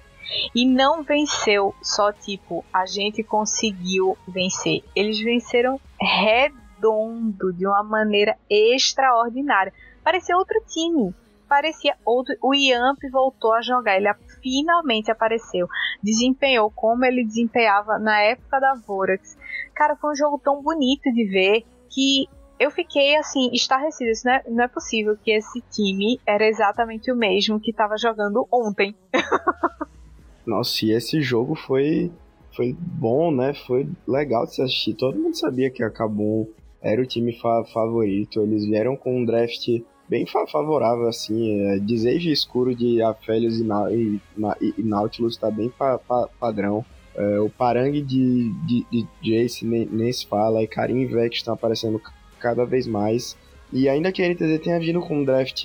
E não venceu só tipo, a gente conseguiu vencer. Eles venceram redondo, de uma maneira extraordinária. Parecia outro time. Parecia outro. O Yamp voltou a jogar. Ele finalmente apareceu. Desempenhou como ele desempenhava na época da Vorax. Cara, foi um jogo tão bonito de ver que eu fiquei assim, estarrecida. Isso não é, não é possível que esse time era exatamente o mesmo que estava jogando ontem. Nossa, e esse jogo foi, foi bom, né? Foi legal de se assistir. Todo mundo sabia que a Kabum era o time fa favorito. Eles vieram com um draft bem fa favorável, assim. É, desejo escuro de Aphelios e, e, e, Nautilus tá bem pa pa padrão. É, o Parang de, de, de Jace nem, nem se fala. E Karim e Vex estão aparecendo cada vez mais. E ainda que a NTZ tenha vindo com um draft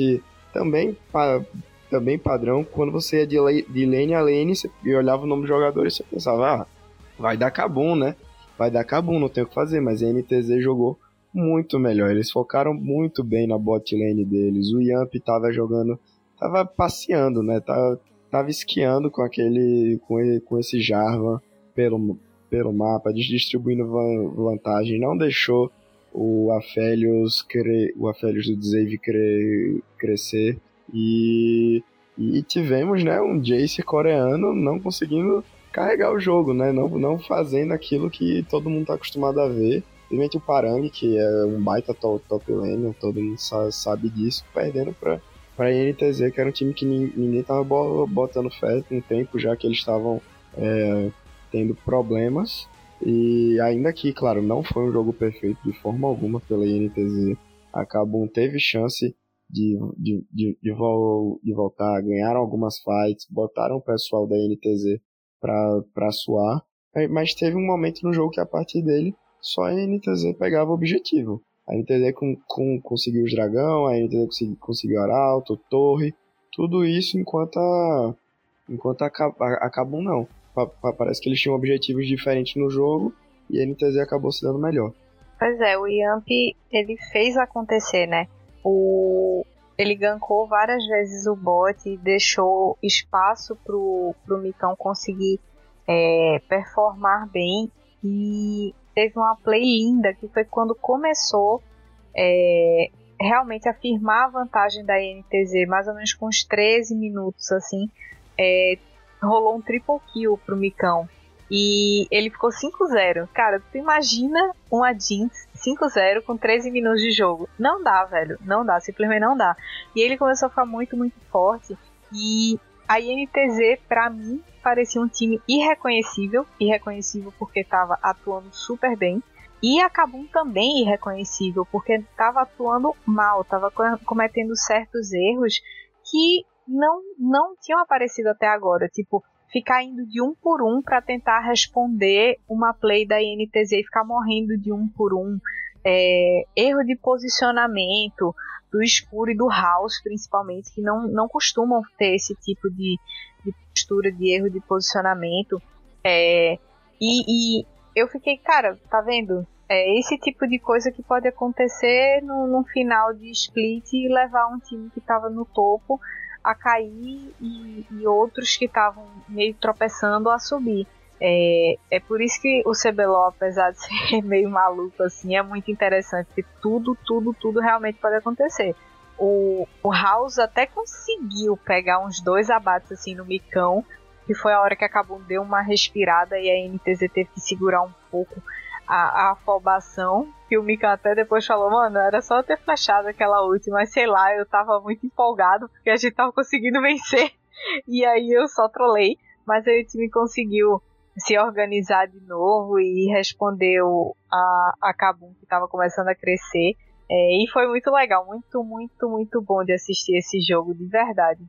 também também padrão, quando você ia de, de lane a lane e olhava o nome do jogador e você pensava, ah, vai dar Kabum, né? Vai dar Kabum, não tem o que fazer, mas a NTZ jogou muito melhor. Eles focaram muito bem na bot lane deles. O Yamp tava jogando, tava passeando, né? Tava, tava esquiando com aquele, com, ele, com esse Jarvan pelo, pelo mapa, distribuindo vantagem, não deixou o Aphelios, cre... o Aphelios do Dzave cre... crescer e, e tivemos né, um Jace coreano não conseguindo carregar o jogo, né? Não, não fazendo aquilo que todo mundo está acostumado a ver. Principalmente o Parang, que é um baita top, top laner, todo mundo sabe disso, perdendo para para a NTZ, que era um time que ninguém tava botando fé um tempo já que eles estavam é, tendo problemas. E ainda que, claro, não foi um jogo perfeito de forma alguma pela INTZ, acabou teve chance de, de, de, de, vol de voltar, ganharam algumas fights, botaram o pessoal da NTZ pra, pra suar, mas teve um momento no jogo que a partir dele só a NTZ pegava o objetivo. A NTZ com, com, conseguiu os dragão, a NTZ conseguiu, conseguiu arauto, torre, tudo isso enquanto a, enquanto a, a, não. Pa, pa, parece que eles tinham objetivos diferentes no jogo e a NTZ acabou se dando melhor. Pois é, o Yamp ele fez acontecer, né? O ele gankou várias vezes o bot e deixou espaço pro, pro Micão conseguir é, performar bem. E teve uma play linda que foi quando começou é, realmente afirmar a vantagem da NTZ, mais ou menos com uns 13 minutos assim. É, rolou um triple kill pro Micão. E ele ficou 5-0. Cara, tu imagina uma Jinx 5-0 com 13 minutos de jogo. Não dá, velho. Não dá, simplesmente não dá. E ele começou a ficar muito, muito forte. E a INTZ, para mim, parecia um time irreconhecível. Irreconhecível porque estava atuando super bem. E a Kabum também irreconhecível, porque estava atuando mal, estava cometendo certos erros que não, não tinham aparecido até agora. Tipo, ficar indo de um por um para tentar responder uma play da INTZ e ficar morrendo de um por um. É, erro de posicionamento do escuro e do house, principalmente, que não, não costumam ter esse tipo de, de postura de erro de posicionamento. É, e, e, eu fiquei, cara, tá vendo? É esse tipo de coisa que pode acontecer no, final de split e levar um time que estava no topo a cair e, e outros que estavam meio tropeçando a subir. É, é por isso que o CBLOL, apesar de ser meio maluco assim, é muito interessante, porque tudo, tudo, tudo realmente pode acontecer. O, o House até conseguiu pegar uns dois abates assim no micão, que foi a hora que acabou deu uma respirada e a NTZ teve que segurar um pouco a, a afobação, que o Mika até depois falou, mano, era só ter flechado aquela última, mas sei lá, eu tava muito empolgado porque a gente tava conseguindo vencer. E aí eu só trolei, mas aí o time conseguiu se organizar de novo e respondeu a, a Kabum que tava começando a crescer. É, e foi muito legal, muito, muito, muito bom de assistir esse jogo, de verdade.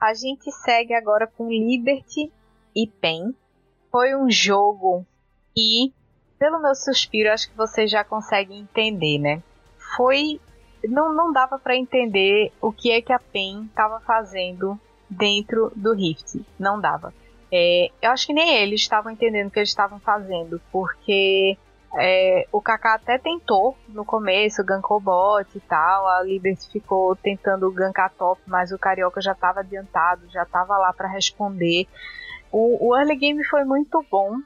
A gente segue agora com Liberty e PEN. Foi um jogo que pelo meu suspiro, acho que vocês já conseguem entender, né? Foi. Não, não dava para entender o que é que a PEN estava fazendo dentro do Rift. Não dava. É, eu acho que nem eles estavam entendendo o que eles estavam fazendo, porque é, o Kaká até tentou no começo, gankou bot e tal, a Liberty ficou tentando gankar top, mas o Carioca já estava adiantado, já estava lá para responder. O, o, early game foi muito bom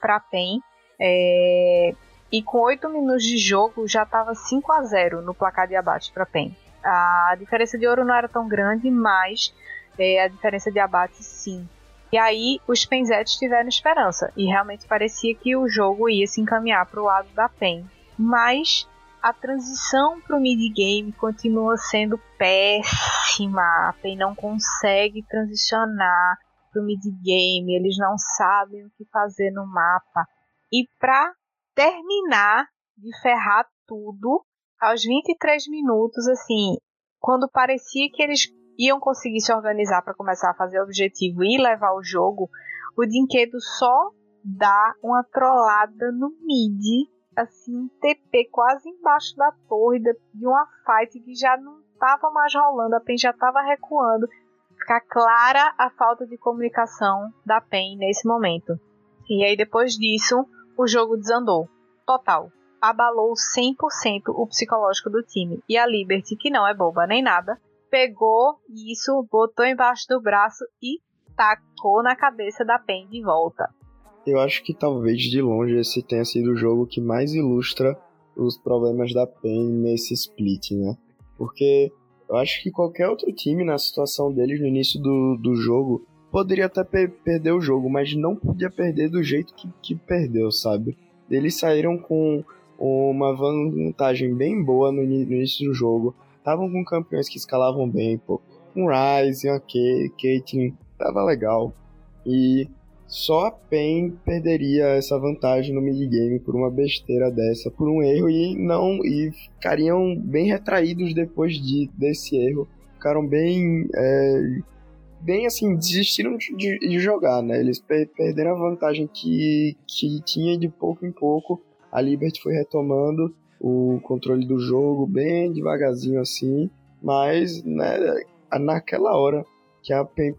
para PEN, é, e com 8 minutos de jogo já estava 5 a 0 no placar de abate para PEN. A diferença de ouro não era tão grande, mas é, a diferença de abate sim. E aí os Penzetes tiveram esperança e realmente parecia que o jogo ia se encaminhar para o lado da PEN. Mas a transição para o mid-game continua sendo péssima. A PEN não consegue transicionar para o mid-game, eles não sabem o que fazer no mapa. E para terminar de ferrar tudo, aos 23 minutos, assim, quando parecia que eles iam conseguir se organizar para começar a fazer o objetivo e levar o jogo, o Dinquedo só dá uma trollada no mid, assim, um TP quase embaixo da torre de uma fight que já não estava mais rolando, a PEN já estava recuando. Fica clara a falta de comunicação da PEN nesse momento. E aí depois disso, o jogo desandou. Total. Abalou 100% o psicológico do time. E a Liberty, que não é boba nem nada, pegou isso, botou embaixo do braço e tacou na cabeça da PEN de volta. Eu acho que talvez de longe esse tenha sido o jogo que mais ilustra os problemas da PEN nesse split, né? Porque eu acho que qualquer outro time na situação deles no início do, do jogo poderia até per perder o jogo, mas não podia perder do jeito que, que perdeu, sabe? Eles saíram com uma vantagem bem boa no, início do jogo estavam com campeões que escalavam bem, pô. Um Ryze, uma Caitlyn, tava legal. E só a PEN perderia essa vantagem no mid-game por uma besteira dessa, por um erro e não e ficariam bem retraídos depois de, desse erro. Ficaram bem é, bem assim, desistiram de, de, jogar, né? Eles per perderam a vantagem que, que tinha de pouco em pouco. A Liberty foi retomando o controle do jogo bem devagarzinho assim, mas né, naquela hora que a PEN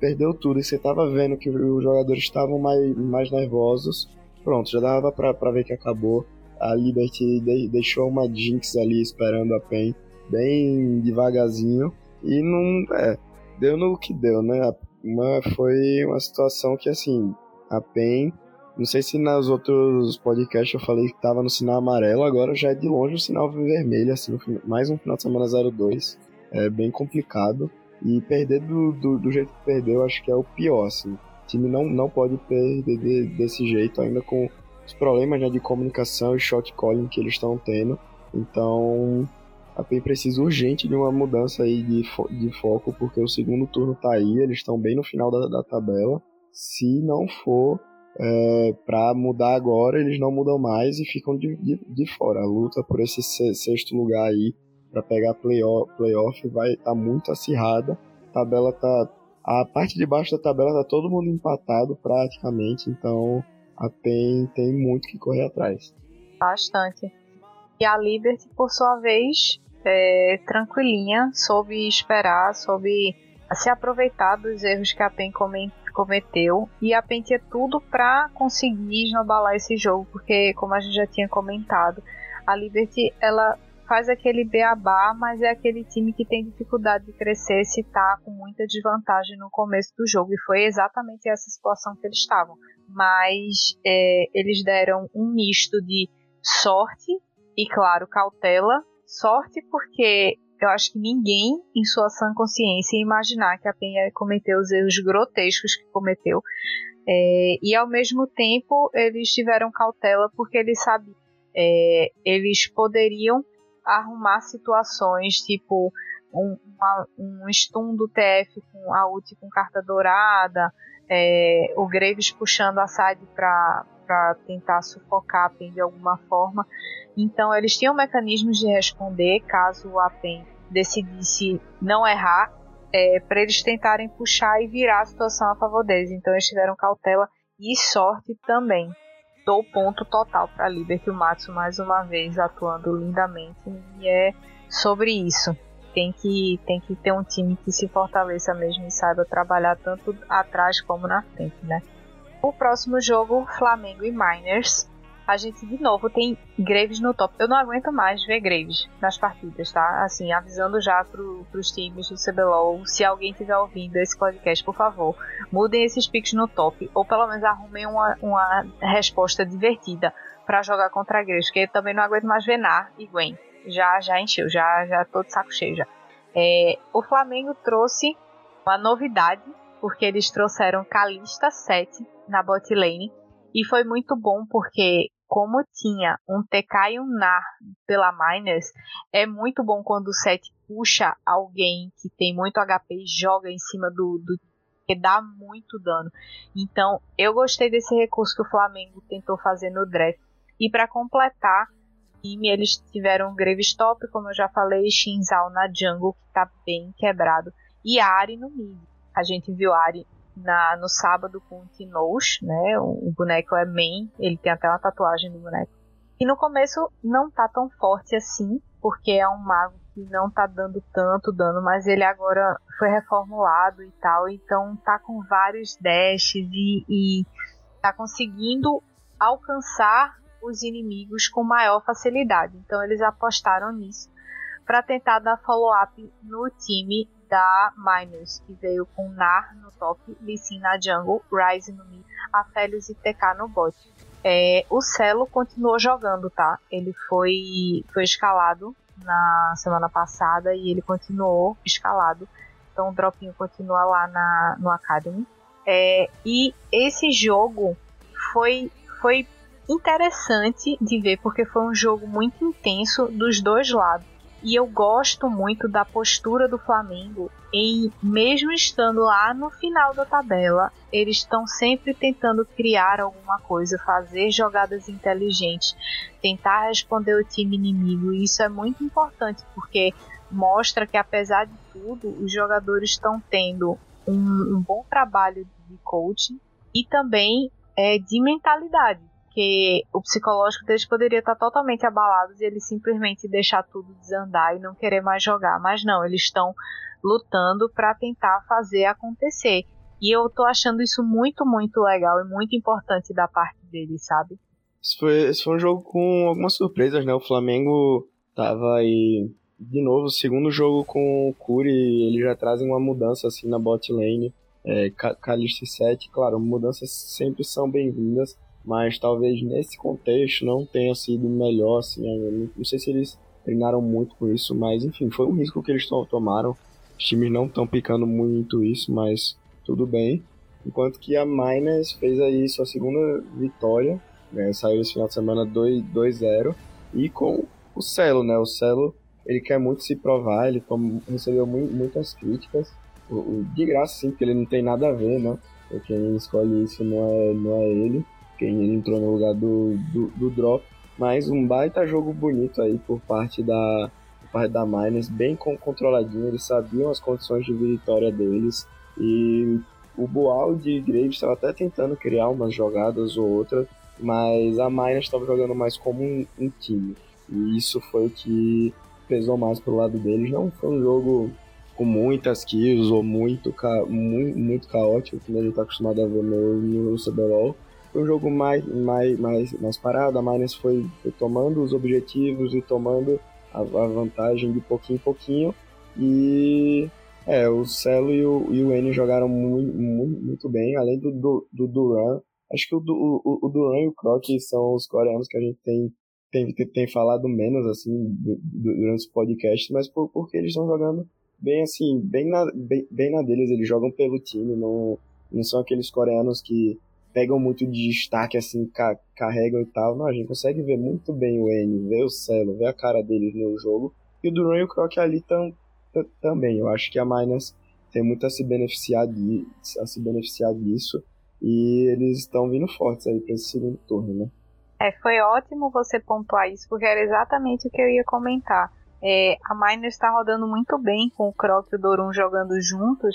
perdeu tudo e você tava vendo que os jogadores estavam mais, mais nervosos, pronto, já dava pra ver que acabou. A Liberty de, deixou uma Jinx ali esperando a PEN bem devagarzinho e não. É, deu no que deu, né? Uma, foi uma situação que assim, a PEN não sei se nos outros podcasts eu falei que tava no sinal amarelo, agora já é de longe o sinal vermelho, assim, mais um final de semana 02. É bem complicado. E perder do, do, do, jeito que perdeu, acho que é o pior, assim. O time não, não pode perder de, desse jeito, ainda com os problemas né, de comunicação e shot calling que eles estão tendo. Então, a PEN precisa urgente de uma mudança aí de, fo de foco, porque o segundo turno tá aí, eles estão bem no final da, da tabela. Se não for é, para mudar agora, eles não mudam mais e ficam de, de, de fora. A luta por esse sexto lugar aí para pegar playoff, playoff vai estar tá muito acirrada. A tabela tá a parte de baixo da tabela tá todo mundo empatado praticamente, então a PEN tem muito que correr atrás. Bastante. E a Liberty, por sua vez, é, tranquilinha, soube esperar, soube se aproveitar dos erros que a PEN cometeu e a PEN tinha tudo para conseguir esnobalar esse jogo, porque como a gente já tinha comentado, a Liberty ela faz aquele beabá, mas é aquele time que tem dificuldade de crescer se tá com muita desvantagem no começo do jogo e foi exatamente essa situação que eles estavam. Mas é, eles deram um misto de sorte e claro cautela. Sorte porque eu acho que ninguém, em sua sã consciência, ia imaginar que a Penha ia cometer os erros grotescos que cometeu. É, e ao mesmo tempo, eles tiveram cautela porque eles sabiam. É, eles poderiam arrumar situações tipo um, uma, um stun do TF com a ult com carta dourada, é, o Graves puxando a side para tentar sufocar a PEN de alguma forma. Então eles tinham mecanismos de responder caso a PEN decidisse não errar, é, para eles tentarem puxar e virar a situação a favor deles. Então eles tiveram cautela e sorte também. dou ponto total para Liberty. O Matsu mais uma vez atuando lindamente e é sobre isso. Tem que, tem que ter um time que se fortaleça mesmo e saiba trabalhar tanto atrás como na frente, né? O próximo jogo, Flamengo e Miners a gente de novo tem Graves no top. Eu não aguento mais ver Graves nas partidas, tá? Assim, avisando já pro, pros times do CBLOL, se alguém estiver ouvindo esse podcast, por favor, mudem esses picks no top, ou pelo menos arrumem uma, uma resposta divertida para jogar contra Graves, porque eu também não aguento mais ver Nar e Gwen. Já, já encheu, já, já tô de saco cheio já. É, o Flamengo trouxe uma novidade, porque eles trouxeram Kalista 7 na bot lane, e foi muito bom porque como tinha um TK e um NAR pela Miners, é muito bom quando o set puxa alguém que tem muito HP e joga em cima do, do que dá muito dano. Então, eu gostei desse recurso que o Flamengo tentou fazer no draft. E para completar, time eles tiveram Gravestop, como eu já falei, Shinzal na jungle, que tá bem quebrado, e Ari no mid. A gente viu Ari na, no sábado com o Tinosh, né? O, o, boneco é main, ele tem até uma tatuagem do boneco. E no começo não tá tão forte assim, porque é um mago que não tá dando tanto dano, mas ele agora foi reformulado e tal, então tá com vários dashes e, e tá conseguindo alcançar os inimigos com maior facilidade. Então eles apostaram nisso para tentar dar follow-up no time da Miners, que veio com Nar no top, Lee Sin na jungle, Ryze no mid, Aphelios e TK no bot. É, o Celo continuou jogando, tá? Ele foi, foi escalado na semana passada e ele continuou escalado. Então o dropinho continua lá na, no Academy. É, e esse jogo foi, foi interessante de ver porque foi um jogo muito intenso dos dois lados. E eu gosto muito da postura do Flamengo em, mesmo estando lá no final da tabela, eles estão sempre tentando criar alguma coisa, fazer jogadas inteligentes, tentar responder o time inimigo. E isso é muito importante porque mostra que, apesar de tudo, os jogadores estão tendo um, um bom trabalho de coaching e também é, de mentalidade porque o psicológico deles poderia estar totalmente abalado e eles simplesmente deixar tudo desandar e não querer mais jogar. Mas não, eles estão lutando para tentar fazer acontecer. E eu tô achando isso muito, muito legal e muito importante da parte deles, sabe? Esse foi, esse foi um jogo com algumas surpresas, né? O Flamengo tava aí de novo, segundo jogo com o Curi, eles já trazem uma mudança assim na bot lane. É, Calista 7, claro, mudanças sempre são bem-vindas, mas talvez nesse contexto não tenha sido melhor, assim, né? não sei se eles treinaram muito com isso, mas enfim, foi um risco que eles tomaram. Os times não estão picando muito isso, mas tudo bem. Enquanto que a Miners fez aí sua segunda vitória, né? saiu esse final de semana 2-0, e com o Celo, né? O Celo, ele quer muito se provar, ele recebeu muitas críticas, de graça sim, porque ele não tem nada a ver, né? Quem escolhe isso não é, não é ele quem entrou no lugar do, do, do Drop. Mas um baita jogo bonito aí por parte da, por parte da Miners, bem controladinho, eles sabiam as condições de vitória deles. E o Boal de Graves estava até tentando criar umas jogadas ou outras, mas a Miners estava jogando mais como um, um, time. E isso foi o que pesou mais pro lado deles. Não foi um jogo com muitas kills ou muito, ca muito, muito caótico, como a gente está acostumado a ver no, no CBLOL. Foi um jogo mais, mais, mais, mais parado, a Miners foi, foi tomando os objetivos e tomando a, a, vantagem de pouquinho em pouquinho. E é, o Celo e o, e o N jogaram muito, muito, muito bem, além do, do, do Duran. Acho que o, o, o Duran e o Croc são os coreanos que a gente tem, tem, tem falado menos assim durante os podcasts, mas por, porque eles estão jogando bem assim, bem na, bem, bem na deles, eles jogam pelo time, não, não são aqueles coreanos que pegam muito de destaque, assim, ca carregam e tal. Não, a gente consegue ver muito bem o N, ver o Celo, ver a cara deles no jogo. E o Duran e o Croc ali tam, também. Eu acho que a Miners tem muito a se beneficiar, de, a se beneficiar disso. E eles estão vindo fortes aí para esse segundo turno, né? É, foi ótimo você pontuar isso, porque era exatamente o que eu ia comentar. É, a Miners está rodando muito bem com o Croc e o Dorun jogando juntos,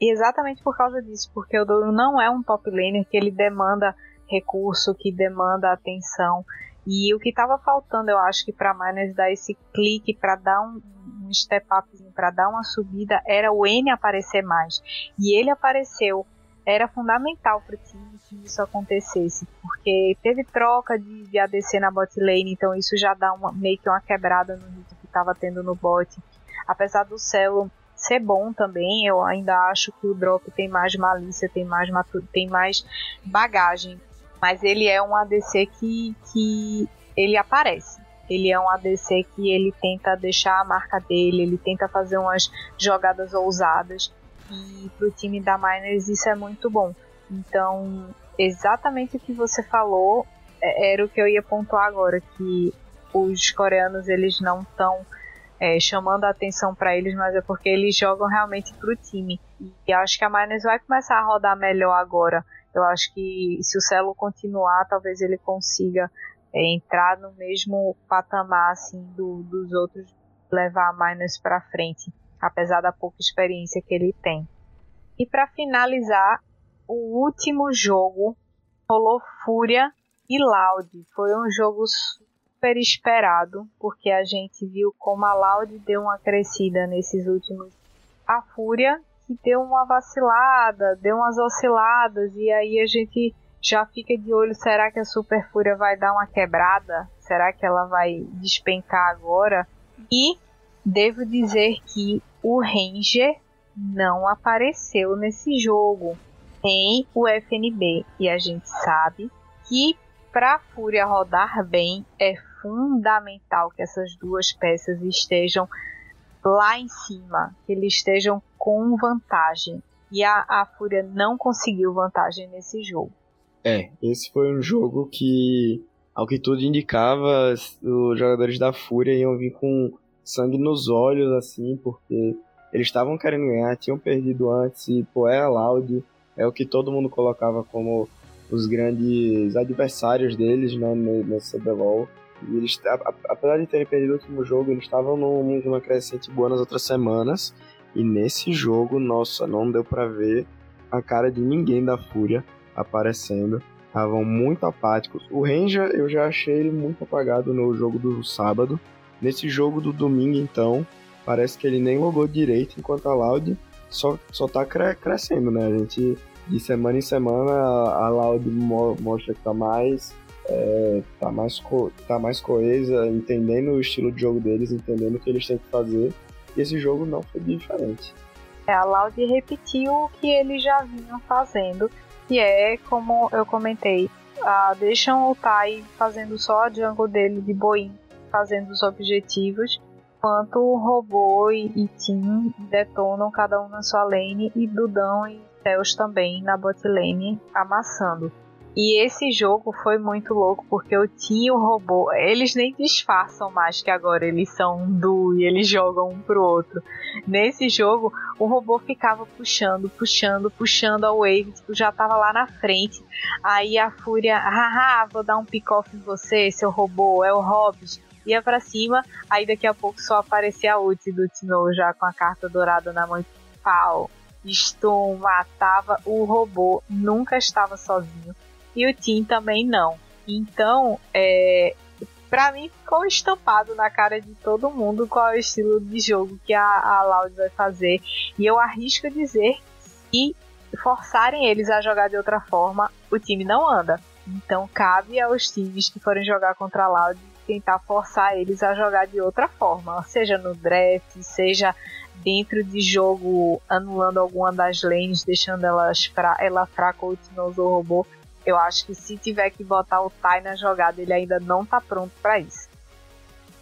exatamente por causa disso, porque o Douro não é um top laner que ele demanda recurso que demanda atenção. E o que estava faltando, eu acho que para Miners dar esse clique, para dar um, step up, para dar uma subida, era o N aparecer mais. E ele apareceu. Era fundamental para o time que isso acontecesse, porque teve troca de, de ADC na bot lane, então isso já dá uma, meio que uma quebrada no ritmo que estava tendo no bot. Apesar do Celo ser bom também, eu ainda acho que o drop tem mais malícia, tem mais, tem mais bagagem mas ele é um ADC que, que ele aparece. Ele é um ADC que ele tenta deixar a marca dele, ele tenta fazer umas jogadas ousadas. E pro time da Miners isso é muito bom. Então, exatamente o que você falou é, era o que eu ia pontuar agora, que os coreanos eles não estão é, chamando a atenção para eles, mas é porque eles jogam realmente pro time. E acho que a Miners vai começar a rodar melhor agora. Eu acho que se o Celo continuar, talvez ele consiga é, entrar no mesmo patamar assim do, dos outros, levar a Miners para frente, apesar da pouca experiência que ele tem. E para finalizar, o último jogo rolou Fúria e Loud. Foi um jogo super esperado, porque a gente viu como a Loud deu uma crescida nesses últimos. A Fúria que deu uma vacilada, deu umas osciladas, e aí a gente já fica de olho, será que a Super Fúria vai dar uma quebrada? Será que ela vai despencar agora? E devo dizer que o Ranger não apareceu nesse jogo. Tem o FNB e a gente sabe que para a Fúria rodar bem é fundamental que essas duas peças estejam lá em cima, que eles estejam com vantagem. E a, a Fúria não conseguiu vantagem nesse jogo. É, esse foi um jogo que, ao que tudo indicava, os jogadores da Fúria iam vir com sangue nos olhos, assim, porque eles estavam querendo ganhar, tinham perdido antes, e pô, é Loud, é o que todo mundo colocava como os grandes adversários deles né, nesse CBLOL. Eles, apesar de terem perdido o último jogo, eles estavam numa crescente boa nas outras semanas. E nesse jogo, nossa, não deu para ver a cara de ninguém da Fúria aparecendo. Estavam muito apáticos. O Ranger eu já achei ele muito apagado no jogo do sábado. Nesse jogo do domingo, então, parece que ele nem logou direito, enquanto a Loud só, só tá cre crescendo, né? A gente, de semana em semana, a Loud mo mostra que tá mais é, tá, mais tá mais coesa, entendendo o estilo de jogo deles, entendendo o que eles têm que fazer. E esse jogo não foi diferente. É, a Loud repetiu o que eles já vinham fazendo, que é, como eu comentei, ah, deixam o Tai fazendo só a jungle dele de boin, fazendo os objetivos, enquanto o robô e, e Tim detonam cada um na sua lane e Dudão e Theos também na bot lane amassando. E esse jogo foi muito louco porque eu tinha o robô. Eles nem disfarçam mais que agora eles são um duo e eles jogam um pro outro. Nesse jogo, o robô ficava puxando, puxando, puxando a wave, tipo, já tava lá na frente. Aí a Fúria, haha, vou dar um pick-off em você, seu robô, é o Hobbs. Ia pra cima, aí daqui a pouco só aparecia a ult do Tino já com a carta dourada na mão. Pau, stun, matava o robô, nunca estava sozinho e o Tim também não. Então, é, para mim ficou estampado na cara de todo mundo qual é o estilo de jogo que a, a Loud vai fazer. E eu arrisco dizer que forçarem eles a jogar de outra forma, o time não anda. Então cabe aos times que forem jogar contra a Loud tentar forçar eles a jogar de outra forma, seja no draft, seja dentro de jogo anulando alguma das lanes, deixando elas fra ela fraca ou o robô eu acho que se tiver que botar o Tai na jogada, ele ainda não tá pronto para isso.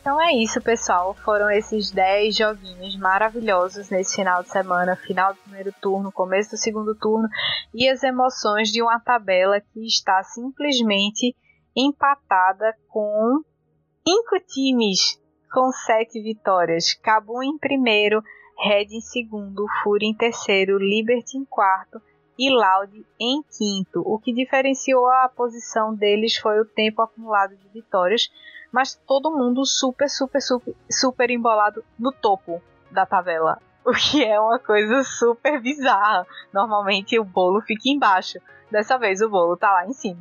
Então é isso, pessoal. Foram esses 10 joguinhos maravilhosos nesse final de semana, final do primeiro turno, começo do segundo turno e as emoções de uma tabela que está simplesmente empatada com cinco times com sete vitórias. Cabum em primeiro, Red em segundo, Fúria em terceiro, Liberty em quarto e Loud em quinto. O que diferenciou a posição deles foi o tempo acumulado de vitórias, mas todo mundo super, super, super, super embolado no topo da tabela. O que é uma coisa super bizarra. Normalmente o bolo fica embaixo. Dessa vez o bolo tá lá em cima.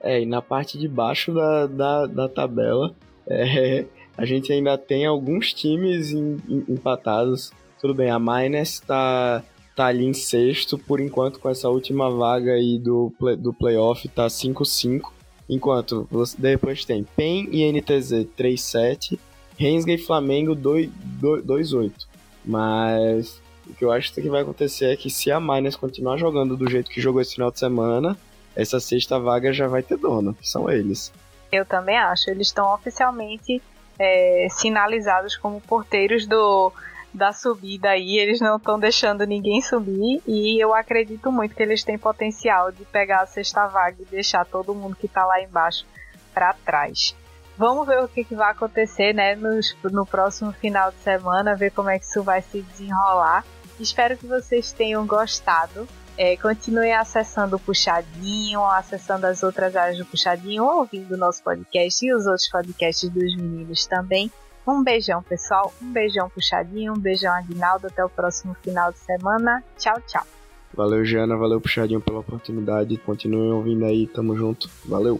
É, e na parte de baixo da, da, da tabela, é, a gente ainda tem alguns times em, em, empatados. Tudo bem, a Miners tá, tá ali em sexto, por enquanto, com essa última vaga aí do, play, do playoff, tá 5-5. Enquanto depois tem PEN e NTZ 3-7, Rensga e Flamengo 2-8. Mas o que eu acho que vai acontecer é que se a Miners continuar jogando do jeito que jogou esse final de semana, essa sexta vaga já vai ter dono, que são eles. Eu também acho. Eles estão oficialmente é, sinalizados como porteiros do, da subida aí. Eles não estão deixando ninguém subir. E eu acredito muito que eles têm potencial de pegar a sexta vaga e deixar todo mundo que está lá embaixo para trás. Vamos ver o que, que vai acontecer né, no, no próximo final de semana, ver como é que isso vai se desenrolar. Espero que vocês tenham gostado. É, continue acessando o Puxadinho, acessando as outras áreas do Puxadinho, ouvindo o nosso podcast e os outros podcasts dos meninos também. Um beijão, pessoal. Um beijão, Puxadinho. Um beijão, Aguinaldo. Até o próximo final de semana. Tchau, tchau. Valeu, Jana. Valeu, Puxadinho, pela oportunidade. Continuem ouvindo aí. Tamo junto. Valeu.